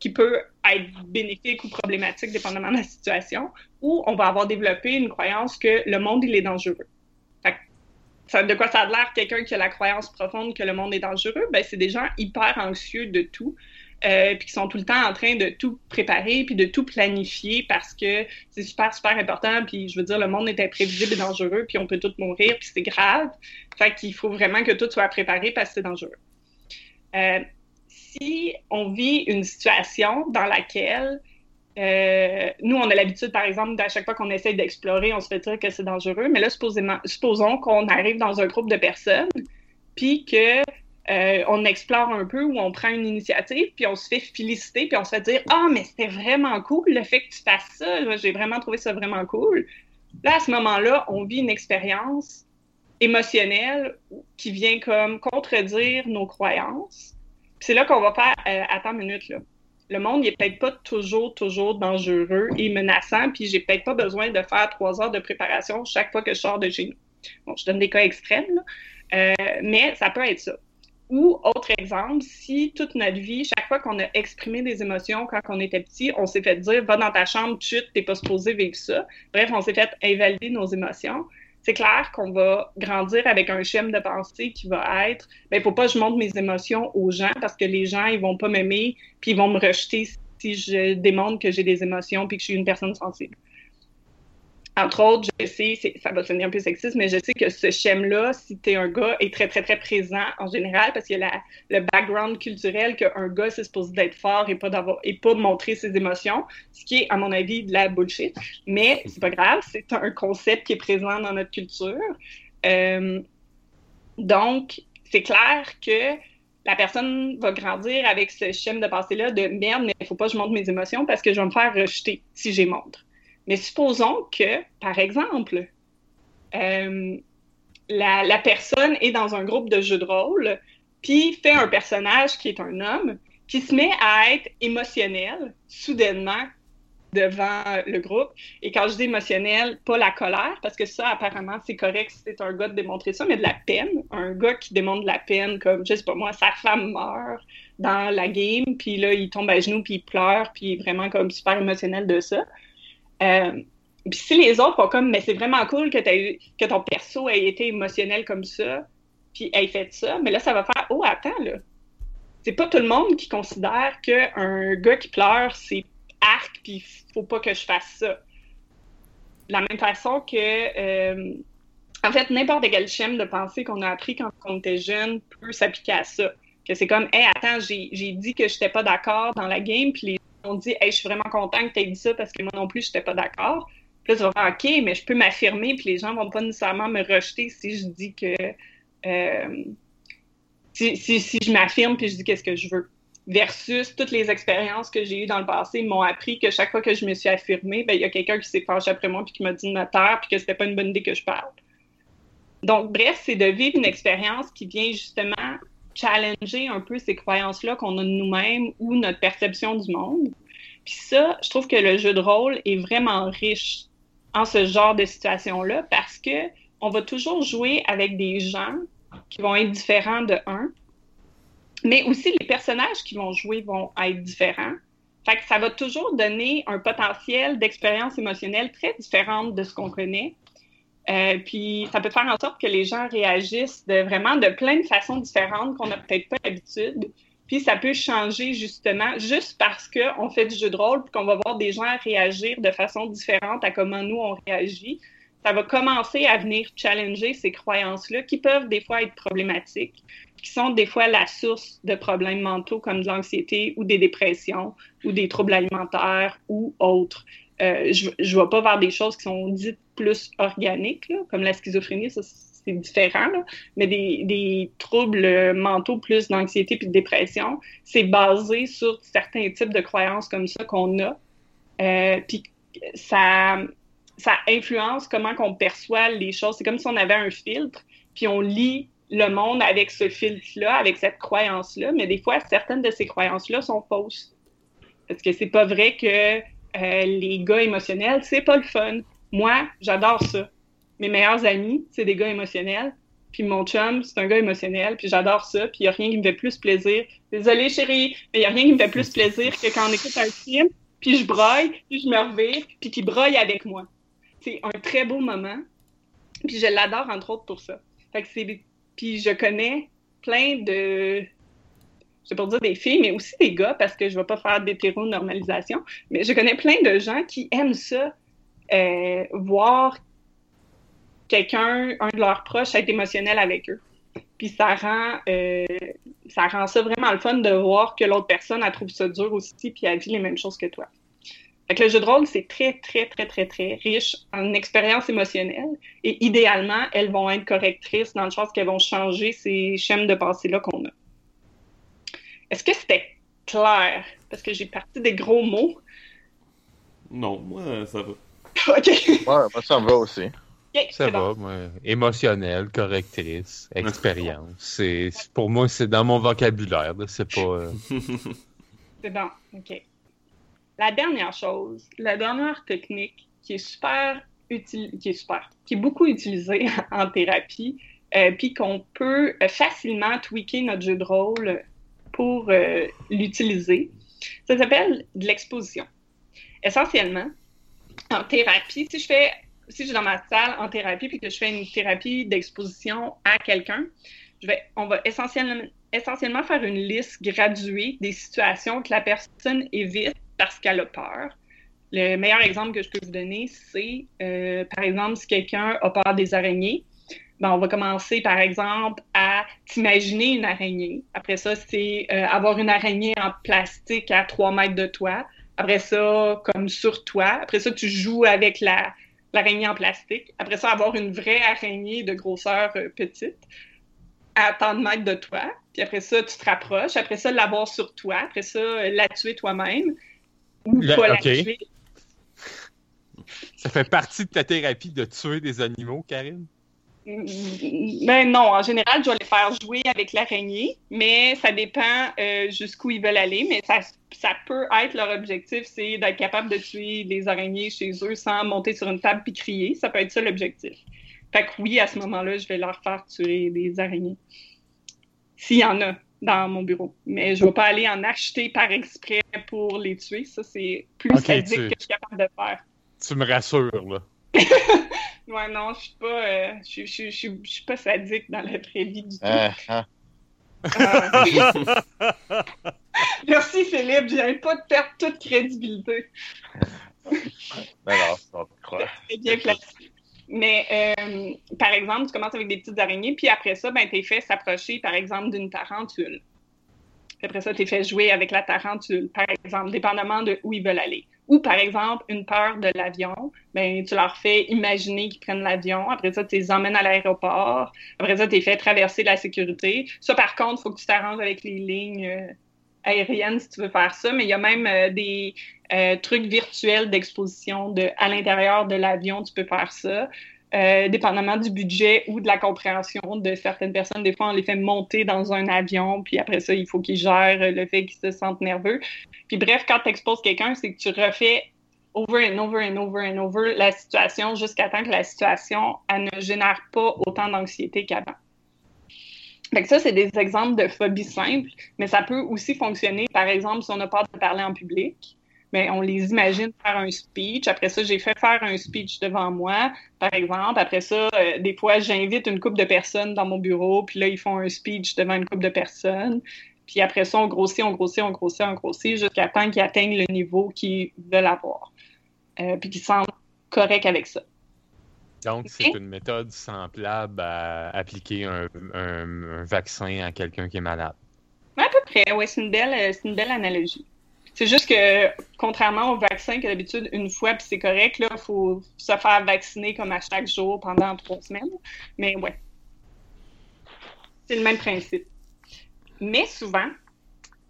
qui peut être bénéfique ou problématique dépendamment de la situation, ou on va avoir développé une croyance que le monde, il est dangereux. De quoi ça a l'air quelqu'un qui a la croyance profonde que le monde est dangereux? Ben, c'est des gens hyper anxieux de tout, euh, puis qui sont tout le temps en train de tout préparer puis de tout planifier parce que c'est super super important puis je veux dire le monde est imprévisible et dangereux puis on peut tout mourir puis c'est grave fait qu'il faut vraiment que tout soit préparé parce que c'est dangereux euh, si on vit une situation dans laquelle euh, nous, on a l'habitude, par exemple, à chaque fois qu'on essaye d'explorer, on se fait dire que c'est dangereux. Mais là, supposons qu'on arrive dans un groupe de personnes, puis que euh, on explore un peu ou on prend une initiative, puis on se fait féliciter, puis on se fait dire Ah, mais c'était vraiment cool le fait que tu fasses ça, j'ai vraiment trouvé ça vraiment cool. Là, à ce moment-là, on vit une expérience émotionnelle qui vient comme contredire nos croyances. C'est là qu'on va faire euh, Attends minute, là. Le monde n'est peut-être pas toujours, toujours dangereux et menaçant, puis j'ai peut-être pas besoin de faire trois heures de préparation chaque fois que je sors de chez nous. Bon, je donne des cas extrêmes, là. Euh, mais ça peut être ça. Ou, autre exemple, si toute notre vie, chaque fois qu'on a exprimé des émotions quand on était petit, on s'est fait dire va dans ta chambre, tu t'es pas supposé vivre ça. Bref, on s'est fait invalider nos émotions. C'est clair qu'on va grandir avec un schéma de pensée qui va être ben, faut pas que je montre mes émotions aux gens parce que les gens, ils vont pas m'aimer puis ils vont me rejeter si je démontre que j'ai des émotions puis que je suis une personne sensible entre autres, je sais, ça va sonner un peu sexiste, mais je sais que ce schème-là, si tu es un gars, est très, très, très présent en général parce qu'il y a le background culturel qu'un gars, c'est supposé d'être fort et pas d'avoir et pas montrer ses émotions, ce qui est, à mon avis, de la bullshit. Mais c'est pas grave, c'est un concept qui est présent dans notre culture. Euh, donc, c'est clair que la personne va grandir avec ce schème de pensée-là de merde, mais il faut pas que je montre mes émotions parce que je vais me faire rejeter si j'ai montre. Mais supposons que, par exemple, euh, la, personne est dans un groupe de jeux de rôle, puis fait un personnage qui est un homme, qui se met à être émotionnel, soudainement, devant le groupe. Et quand je dis émotionnel, pas la colère, parce que ça, apparemment, c'est correct c'est un gars de démontrer ça, mais de la peine. Un gars qui démontre de la peine, comme, je sais pas moi, sa femme meurt dans la game, puis là, il tombe à genoux, puis il pleure, puis vraiment comme super émotionnel de ça. Euh, puis si les autres font comme, mais c'est vraiment cool que, eu, que ton perso ait été émotionnel comme ça, puis ait fait ça, mais là, ça va faire, oh, attends, là. C'est pas tout le monde qui considère qu'un gars qui pleure, c'est arc, puis faut pas que je fasse ça. De la même façon que, euh, en fait, n'importe quel schéma de pensée qu'on a appris quand on était jeune peut s'appliquer à ça. Que c'est comme, hé, attends, j'ai dit que j'étais pas d'accord dans la game, puis les ont dit, je suis vraiment content que tu aies dit ça parce que moi non plus, j'étais pas d'accord. Puis là, tu vas faire, OK, mais je peux m'affirmer, puis les gens vont pas nécessairement me rejeter si je dis que. Euh, si, je m'affirme puis je dis qu'est-ce que je veux versus toutes les expériences que j'ai eues dans le passé m'ont appris que chaque fois que je me suis affirmée, ben, il y a quelqu'un qui s'est fâché après moi puis qui m'a dit de me taire puis que c'était pas une bonne idée que je parle. Donc, bref, c'est de vivre une expérience qui vient justement challenger un peu ces croyances-là qu'on a de nous-mêmes ou notre perception du monde. Puis ça, je trouve que le jeu de rôle est vraiment riche en ce genre de situation-là parce que on va toujours jouer avec des gens qui vont être différents de un, mais aussi, les personnages qui vont jouer vont être différents. Fait ça va toujours donner un potentiel d'expérience émotionnelle très différente de ce qu'on connaît. Euh, puis ça peut faire en sorte que les gens réagissent de vraiment de plein de façons différentes qu'on n'a peut-être pas l'habitude. Puis ça peut changer justement juste parce qu'on fait du jeu de rôle puis qu'on va voir des gens réagir de façon différente à comment nous on réagit. Ça va commencer à venir challenger ces croyances-là qui peuvent des fois être problématiques qui sont des fois la source de problèmes mentaux comme de l'anxiété ou des dépressions ou des troubles alimentaires ou autres. Euh, je ne vais pas vers des choses qui sont dites plus organiques, comme la schizophrénie, ça c'est différent, mais des, des, troubles mentaux plus d'anxiété puis de dépression, c'est basé sur certains types de croyances comme ça qu'on a. Euh, puis ça, ça influence comment qu'on perçoit les choses. C'est comme si on avait un filtre, puis on lit le monde avec ce filtre-là, avec cette croyance-là, mais des fois, certaines de ces croyances-là sont fausses. Parce que c'est pas vrai que euh, les gars émotionnels, c'est pas le fun. Moi, j'adore ça. Mes meilleurs amis, c'est des gars émotionnels. Puis mon chum, c'est un gars émotionnel, puis j'adore ça, puis il n'y a rien qui me fait plus plaisir. Désolée, chérie, mais il n'y a rien qui me fait plus plaisir que quand on écoute un film, puis je broille, puis je me revire, puis qu'il broille avec moi. C'est un très beau moment, puis je l'adore entre autres pour ça. Fait que c'est puis je connais plein de, je vais pas dire des filles, mais aussi des gars, parce que je vais pas faire d'hétéronormalisation, mais je connais plein de gens qui aiment ça, euh, voir quelqu'un, un de leurs proches, être émotionnel avec eux. Puis ça rend, euh, ça rend ça vraiment le fun de voir que l'autre personne, elle trouve ça dur aussi, puis elle vit les mêmes choses que toi. Fait le jeu de rôle, c'est très, très, très, très, très riche en expérience émotionnelle. Et idéalement, elles vont être correctrices dans le sens qu'elles vont changer ces schèmes de pensée-là qu'on a. Est-ce que c'était clair? Parce que j'ai parti des gros mots. Non, moi, ça va. OK. Ouais, moi, ça me va aussi. ça va, moi. Émotionnel, correctrice, expérience. c'est, pour moi, c'est dans mon vocabulaire. C'est pas. Euh, c'est bon, OK. La dernière chose, la dernière technique qui est super utile, qui est super, qui est beaucoup utilisée en thérapie, euh, puis qu'on peut facilement tweaker notre jeu de rôle pour euh, l'utiliser, ça s'appelle de l'exposition. Essentiellement, en thérapie, si je fais, si je suis dans ma salle en thérapie puis que je fais une thérapie d'exposition à quelqu'un, je vais, on va essentiellement, faire une liste graduée des situations que la personne évite parce qu'elle a peur. Le meilleur exemple que je peux vous donner, c'est, euh, par exemple, si quelqu'un a peur des araignées, ben, on va commencer, par exemple, à t'imaginer une araignée. Après ça, c'est euh, avoir une araignée en plastique à 3 mètres de toi. Après ça, comme sur toi. Après ça, tu joues avec la, l'araignée en plastique. Après ça, avoir une vraie araignée de grosseur euh, petite à tant de mètres de toi. Puis après ça, tu te rapproches. Après ça, l'avoir sur toi. Après ça, la tuer toi-même. Ça fait partie de ta thérapie de tuer des animaux, Karine? Ben non, en général, je vais les faire jouer avec l'araignée, mais ça dépend euh, jusqu'où ils veulent aller. Mais ça, ça peut être leur objectif, c'est d'être capable de tuer les araignées chez eux sans monter sur une table puis crier. Ça peut être ça l'objectif. Fait que oui, à ce moment-là, je vais leur faire tuer des araignées. S'il y en a dans mon bureau. Mais je ne vais pas aller en acheter par exprès pour les tuer. Ça, c'est plus Ok, sadique tu- que je suis capable de faire. Tu me rassures, là. Ouais, non, je suis pas, euh, je, je, je, je, je suis pas sadique dans la vraie vie du tout. Ah, ah. Ah. Merci Philippe, je viens pas de perdre toute crédibilité. Ben non. C'est bien placé. Mais euh, par exemple, tu commences avec des petites araignées, puis après ça, ben, t'es fait s'approcher, par exemple, d'une tarentule. Puis après ça, t'es fait jouer avec la tarentule, par exemple, dépendamment de où ils veulent aller. Ou par exemple, une peur de l'avion, ben, tu leur fais imaginer qu'ils prennent l'avion. Après ça, tu les emmènes à l'aéroport. Après ça, t'es fait traverser la sécurité. Ça, par contre, il faut que tu t'arranges avec les lignes euh, aériennes si tu veux faire ça. Mais il y a même euh, des euh, trucs virtuels d'exposition de, à l'intérieur de l'avion. Tu peux faire ça. Euh, dépendamment du budget ou de la compréhension de certaines personnes. Des fois, on les fait monter dans un avion, puis après ça, il faut qu'ils gèrent le fait qu'ils se sentent nerveux. Puis bref, quand tu exposes quelqu'un, c'est que tu refais over and over and over and over la situation jusqu'à temps que la situation ne génère pas autant d'anxiété qu'avant. Fait ça, c'est des exemples de phobies simples, mais ça peut aussi fonctionner, par exemple, si on a peur de parler en public. Mais on les imagine faire un speech. Après ça, j'ai fait faire un speech devant moi, par exemple. Après ça, euh, des fois, j'invite une couple de personnes dans mon bureau, puis là, ils font un speech devant une couple de personnes. Puis après ça, on grossit, on grossit, on grossit, on grossit, jusqu'à temps qu'ils atteignent le niveau qu'ils veulent avoir. Euh, puis qu'ils se sentent corrects avec ça. Donc, c'est une méthode semblable à appliquer un, un- un vaccin à quelqu'un qui est malade. À peu près, ouais, c'est une belle, euh, c'est une belle analogie. C'est juste que, contrairement au vaccin que d'habitude, une fois, puis c'est correct, il faut se faire vacciner comme à chaque jour pendant trois semaines. Mais ouais. C'est le même principe. Mais souvent,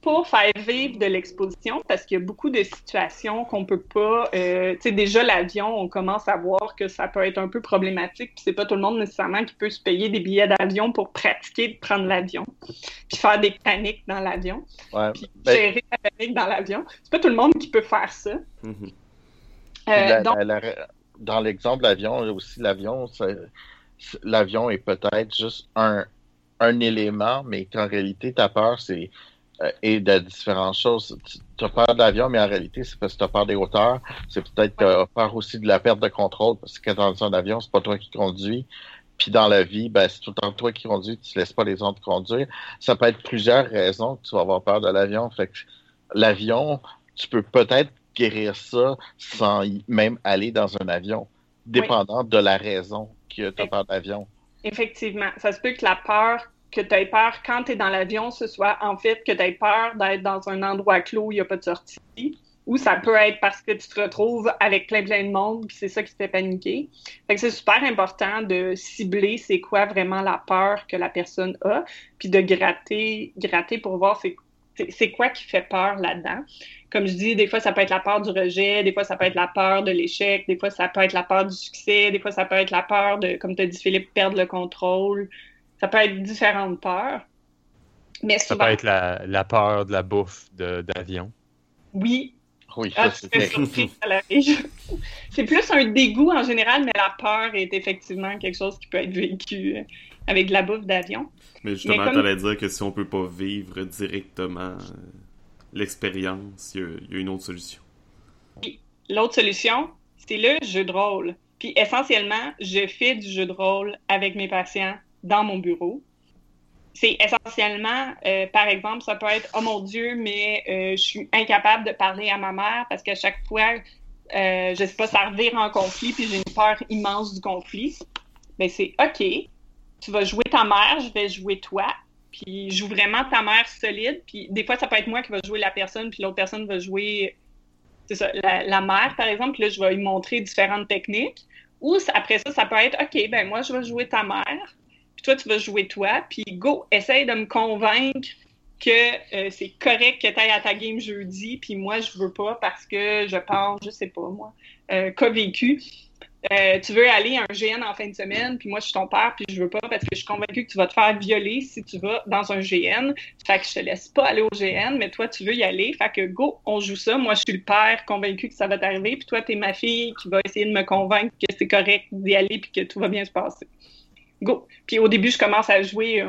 pour faire vivre de l'exposition, parce qu'il y a beaucoup de situations qu'on peut pas. euh, tu sais, déjà, l'avion, on commence à voir que ça peut être un peu problématique, puis c'est pas tout le monde nécessairement qui peut se payer des billets d'avion pour pratiquer de prendre l'avion, puis faire des paniques dans l'avion Ouais. puis Ben, gérer la panique dans l'avion. C'est pas tout le monde qui peut faire ça. Mhm. Euh, la- donc, la- la- dans l'exemple de l'avion, aussi, l'avion, l'avion est peut-être juste un, un élément, mais qu'en réalité, ta peur, c'est et de différentes choses. Tu as peur de l'avion, mais en réalité, c'est parce que tu as peur des hauteurs. C'est peut-être que tu as peur aussi de la perte de contrôle, parce que quand tu es dans un avion, c'est pas toi qui conduis. Puis dans la vie, ben, c'est tout le temps toi qui conduis, tu laisses pas les autres conduire. Ça peut être plusieurs raisons que tu vas avoir peur de l'avion. Fait que l'avion, tu peux peut-être guérir ça sans même aller dans un avion, dépendant de la raison que tu as peur d'avion. effectivement, ça se peut que la peur, que tu aies peur quand tu es dans l'avion, ce soit en fait que tu aies peur d'être dans un endroit clos où il n'y a pas de sortie. Ou ça peut être parce que tu te retrouves avec plein plein de monde, puis c'est ça qui te fait paniquer. Fait que c'est super important de cibler c'est quoi vraiment la peur que la personne a, puis de gratter, gratter pour voir c'est c'est- quoi qui fait peur là-dedans. Comme je dis, des fois, ça peut être la peur du rejet, des fois, ça peut être la peur de l'échec, des fois, ça peut être la peur du succès, des fois, ça peut être la peur de, comme tu dit, Philippe, perdre le contrôle. Ça peut être différentes peurs. Mais Ça peut être la, la peur de la bouffe de- d'avion. oui, Oui, ah, tu c'est plus un dégoût en général, mais la peur est effectivement quelque chose qui peut être vécu euh, avec de la bouffe d'avion. Mais justement, comme- t'allais dire que si on peut pas vivre directement euh, l'expérience, il y, y a une autre solution. L'autre solution, c'est le jeu de rôle. Puis essentiellement, je fais du jeu de rôle avec mes patients dans mon bureau. C'est essentiellement, euh, par exemple, ça peut être oh mon Dieu, mais euh, je suis incapable de parler à ma mère parce qu'à chaque fois, euh, je sais pas, ça revire en conflit, puis j'ai une peur immense du conflit. Mais c'est OK, tu vas jouer ta mère, je vais jouer toi, puis joue vraiment ta mère solide. Puis des fois, ça peut être moi qui va jouer la personne, puis l'autre personne va jouer c'est ça, la, la mère, par exemple, là, je vais lui montrer différentes techniques. Ou après ça, ça peut être OK, ben moi, je vais jouer ta mère, puis toi, tu vas jouer toi, puis go, essaye de me convaincre que euh, c'est correct que tu ailles à ta game jeudi, puis moi, je veux pas parce que je pense, je sais pas, moi, euh, qu'a vécu. euh, tu veux aller à un GN en fin de semaine, puis moi je suis ton père, puis je veux pas parce que je suis convaincue que tu vas te faire violer si tu vas dans un GN. Fait que je te laisse pas aller au GN, mais toi tu veux y aller. Fait que go, on joue ça. Moi je suis le père convaincu que ça va t'arriver, puis toi t'es ma fille qui va essayer de me convaincre que c'est correct d'y aller puis que tout va bien se passer. Go. Puis au début je commence à jouer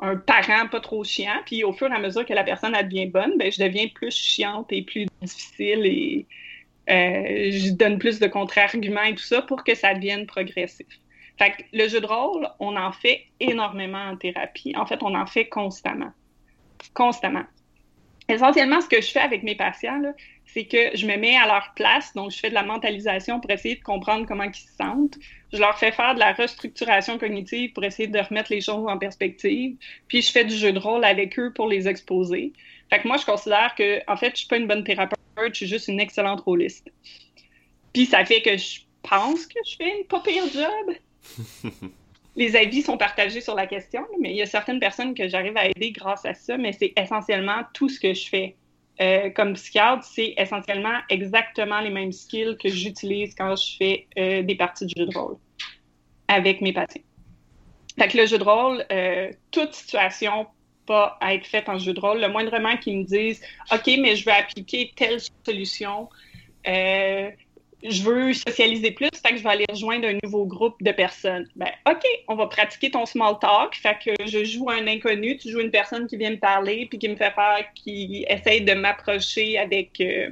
un, parent pas trop chiant, puis au fur et à mesure que la personne devient bonne, ben je deviens plus chiante et plus difficile et euh, je donne plus de contre-arguments et tout ça pour que ça devienne progressif. Fait que le jeu de rôle, on en fait énormément en thérapie. En fait, on en fait constamment. Constamment. Essentiellement, ce que je fais avec mes patients, c'est que je me mets à leur place, donc je fais de la mentalisation pour essayer de comprendre comment ils se sentent. Je leur fais faire de la restructuration cognitive pour essayer de remettre les choses en perspective. Puis je fais du jeu de rôle avec eux pour les exposer. Fait que moi, je considère que, en fait, je suis pas une bonne thérapeute, je suis juste une excellente rôliste. Puis ça fait que je pense que je fais une pas pire job. Les avis sont partagés sur la question, mais il y a certaines personnes que j'arrive à aider grâce à ça, mais c'est essentiellement tout ce que je fais. Euh, comme psychiatre, c'est essentiellement exactement les mêmes skills que j'utilise quand je fais euh, des parties de jeu de rôle avec mes patients. Fait que le jeu de rôle, euh, toute situation à être faite en jeu de rôle. Le moindrement qu'ils me disent OK, mais je veux appliquer telle solution, je veux socialiser plus, fait que je vais aller rejoindre un nouveau groupe de personnes. Ben, OK, on va pratiquer ton small talk. Fait que je joue un inconnu, tu joues une personne qui vient me parler, puis qui me fait faire, qui essaye de m'approcher avec. Euh,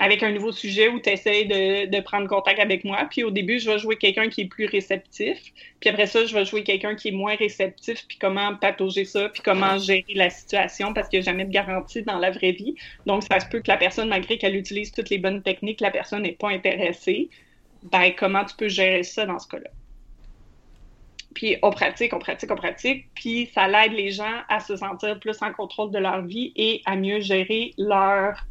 avec un nouveau sujet où tu essaies de, prendre contact avec moi. Puis au début, je vais jouer quelqu'un qui est plus réceptif. Puis après ça, je vais jouer quelqu'un qui est moins réceptif, puis comment patauger ça, puis comment gérer la situation, parce qu'il n'y a jamais de garantie dans la vraie vie. Donc, ça se peut que la personne, malgré qu'elle utilise toutes les bonnes techniques, la personne n'est pas intéressée. Ben, comment tu peux gérer ça dans ce cas-là? Puis on pratique, on pratique, on pratique, puis ça l'aide les gens à se sentir plus en contrôle de leur vie et à mieux gérer leur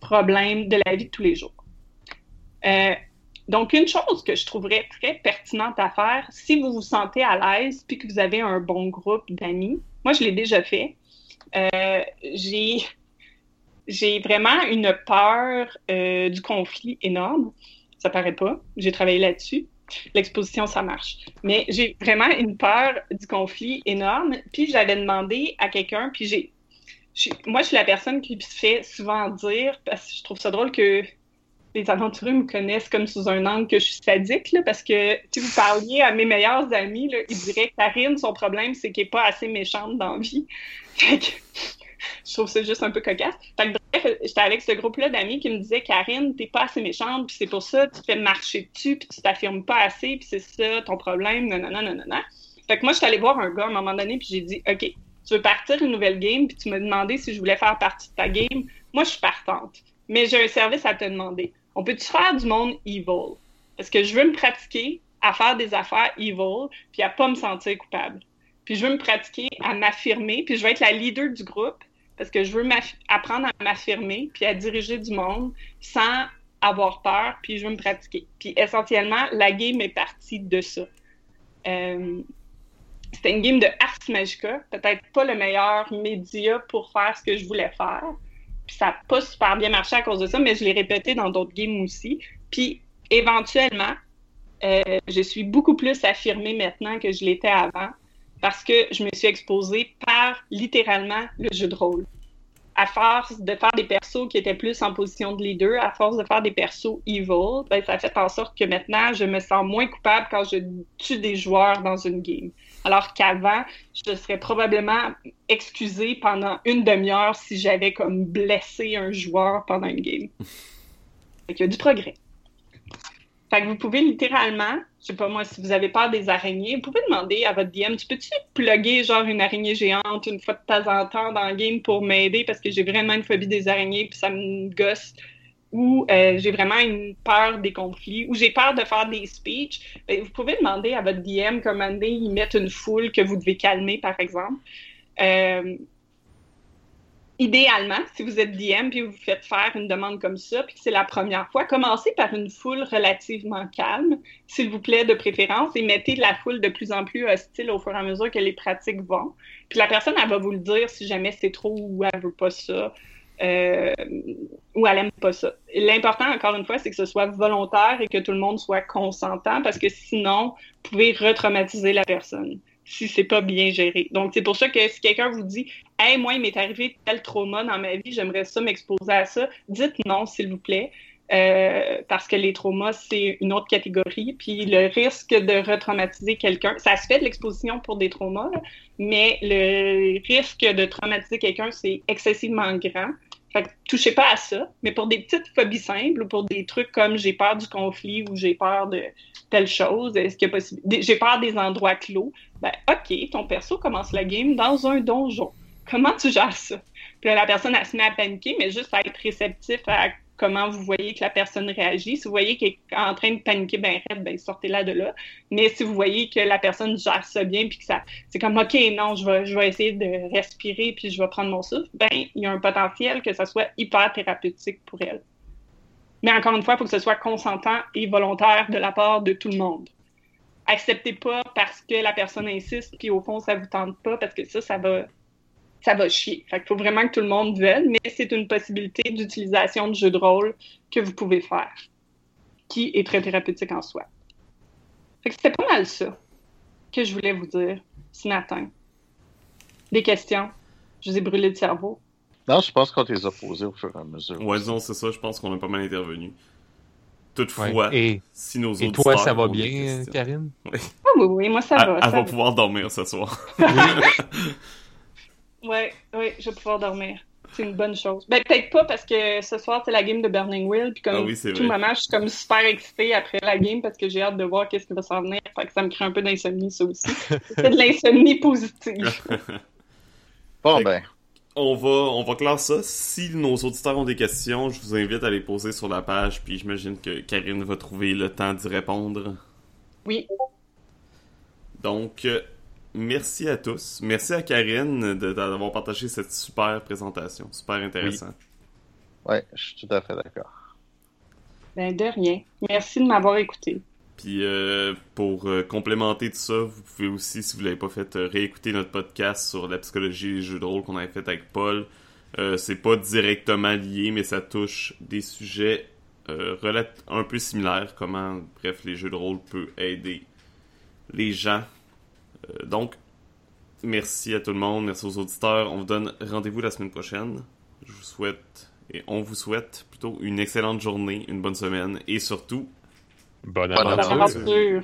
problèmes de la vie de tous les jours. Euh, donc, une chose que je trouverais très pertinente à faire, si vous vous sentez à l'aise puis que vous avez un bon groupe d'amis, moi, je l'ai déjà fait. Euh, j'ai, vraiment une peur euh, du conflit énorme. Ça paraît pas. J'ai travaillé là-dessus. L'exposition, ça marche. Mais j'ai vraiment une peur du conflit énorme. Puis j'avais demandé à quelqu'un, puis j'ai moi, je suis la personne qui se fait souvent dire, parce que je trouve ça drôle que les aventureux me connaissent comme sous un angle que je suis sadique, parce que si vous parliez à mes meilleurs amis, là, ils diraient que Karine, son problème, c'est qu'elle n'est pas assez méchante dans la vie. je trouve ça juste un peu cocasse. Fait que, bref, j'étais avec ce groupe-là d'amis qui me disaient Karine, t'es pas assez méchante, puis c'est pour ça tu fais marcher dessus, puis tu t'affirmes pas assez, puis c'est ça ton problème, non, non, non, non, non. Fait que moi, je suis allée voir un gars à un moment donné, puis j'ai dit OK, tu veux partir une nouvelle game, puis tu m'as demandé si je voulais faire partie de ta game, moi, je suis partante. Mais j'ai un service à te demander. On peut-tu faire du monde evil? Parce que je veux me pratiquer à faire des affaires evil, puis à pas me sentir coupable. Puis je veux me pratiquer à m'affirmer, puis je veux être la leader du groupe, parce que je veux apprendre à m'affirmer, puis à diriger du monde sans avoir peur, puis je veux me pratiquer. Puis essentiellement, la game est partie de ça. Euh, c'était une game de Ars Magica, peut-être pas le meilleur média pour faire ce que je voulais faire. Puis ça n'a pas super bien marché à cause de ça, mais je l'ai répété dans d'autres games aussi. Puis éventuellement, euh, je suis beaucoup plus affirmée maintenant que je l'étais avant parce que je me suis exposée par littéralement le jeu de rôle à force de faire des persos qui étaient plus en position de leader, à force de faire des persos evil, ben, ça fait en sorte que maintenant, je me sens moins coupable quand je tue des joueurs dans une game. Alors qu'avant, je serais probablement excusée pendant une demi-heure si j'avais comme blessé un joueur pendant une game. Fait y a du progrès. Fait que vous pouvez littéralement, je sais pas moi, si vous avez peur des araignées, vous pouvez demander à votre DM, tu peux-tu plugger genre une araignée géante une fois de temps en temps dans le game pour m'aider parce que j'ai vraiment une phobie des araignées puis ça me gosse ou euh, j'ai vraiment une peur des conflits, ou j'ai peur de faire des speeches, ben, vous pouvez demander à votre DM comme ils mettent une foule que vous devez calmer, par exemple. Euh, idéalement, si vous êtes DM puis vous faites faire une demande comme ça, puis c'est la première fois, commencez par une foule relativement calme, s'il vous plaît, de préférence, et mettez la foule de plus en plus hostile au fur et à mesure que les pratiques vont. Puis la personne, elle va vous le dire si jamais c'est trop ou elle veut pas ça. Euh, ou elle aime pas ça. L'important, encore une fois, c'est que ce soit volontaire et que tout le monde soit consentant parce que sinon, vous pouvez retraumatiser la personne si c'est pas bien géré. Donc, c'est pour ça que si quelqu'un vous dit Hey, moi, il m'est arrivé tel trauma dans ma vie, j'aimerais ça m'exposer à ça, dites non, s'il vous plaît. Euh, parce que les traumas, c'est une autre catégorie. Puis le risque de retraumatiser quelqu'un, ça se fait de l'exposition pour des traumas, mais le risque de traumatiser quelqu'un, c'est excessivement grand. Fait que touchez pas à ça, mais pour des petites phobies simples ou pour des trucs comme j'ai peur du conflit ou j'ai peur de telle chose, est-ce qu'il possible... j'ai peur des endroits clos, ben ok, ton perso commence la game dans un donjon. Comment tu gères ça? Puis là, la personne, elle se met à paniquer, mais juste à être réceptif à comment vous voyez que la personne réagit. Si vous voyez qu'elle est en train de paniquer ben ben sortez-la de là. Mais si vous voyez que la personne gère ça bien, puis que ça, c'est comme OK, non, je vais, je vais essayer de respirer, puis je vais prendre mon souffle, ben il y a un potentiel que ça soit hyper thérapeutique pour elle. Mais encore une fois, il faut que ce soit consentant et volontaire de la part de tout le monde. Acceptez pas parce que la personne insiste, puis au fond, ça vous tente pas, parce que ça, ça va ça va chier. Fait qu'il faut vraiment que tout le monde veuille, mais c'est une possibilité d'utilisation de jeu de rôle que vous pouvez faire, qui est très thérapeutique en soi. Fait que c'était pas mal ça que je voulais vous dire ce matin. Des questions? Je vous ai brûlé le cerveau. Non, je pense qu'on les a posées au fur et à mesure. Ouais, non, c'est ça. Je pense qu'on a pas mal intervenu. Toutefois, et, si nos Et toi, ça va bien, Karine? Oui. Oh, oui, oui, moi ça va. Elle ça va pouvoir dormir ce soir. Oui, oui, je vais pouvoir dormir. C'est une bonne chose. Ben, peut-être pas parce que ce soir, c'est la game de Burning Wheel. Puis comme Ah oui, c'est tout vrai. moment, je suis comme super excitée après la game parce que j'ai hâte de voir qu'est-ce qui va s'en venir. Fait que ça me crée un peu d'insomnie, ça aussi. c'est de l'insomnie positive. Bon, ben, On va, on va clore ça. Si nos auditeurs ont des questions, je vous invite à les poser sur la page, puis j'imagine que Karine va trouver le temps d'y répondre. Oui. Donc, euh, merci à tous. Merci à Karine de- d'avoir partagé cette super présentation. Super intéressant. ouais, je suis tout à fait d'accord. Ben, de rien. Merci de m'avoir écouté. Puis euh, pour euh, complémenter tout ça, vous pouvez aussi, si vous l'avez pas fait, euh, réécouter notre podcast sur la psychologie des jeux de rôle qu'on avait fait avec Paul. Euh, c'est pas directement lié, mais ça touche des sujets euh, relat- un peu similaires. Comment, bref, les jeux de rôle peuvent aider les gens. Euh, donc, merci à tout le monde, merci aux auditeurs. On vous donne rendez-vous la semaine prochaine. Je vous souhaite, et on vous souhaite plutôt une excellente journée, une bonne semaine, et surtout, Bonne Bonne aventure. aventure.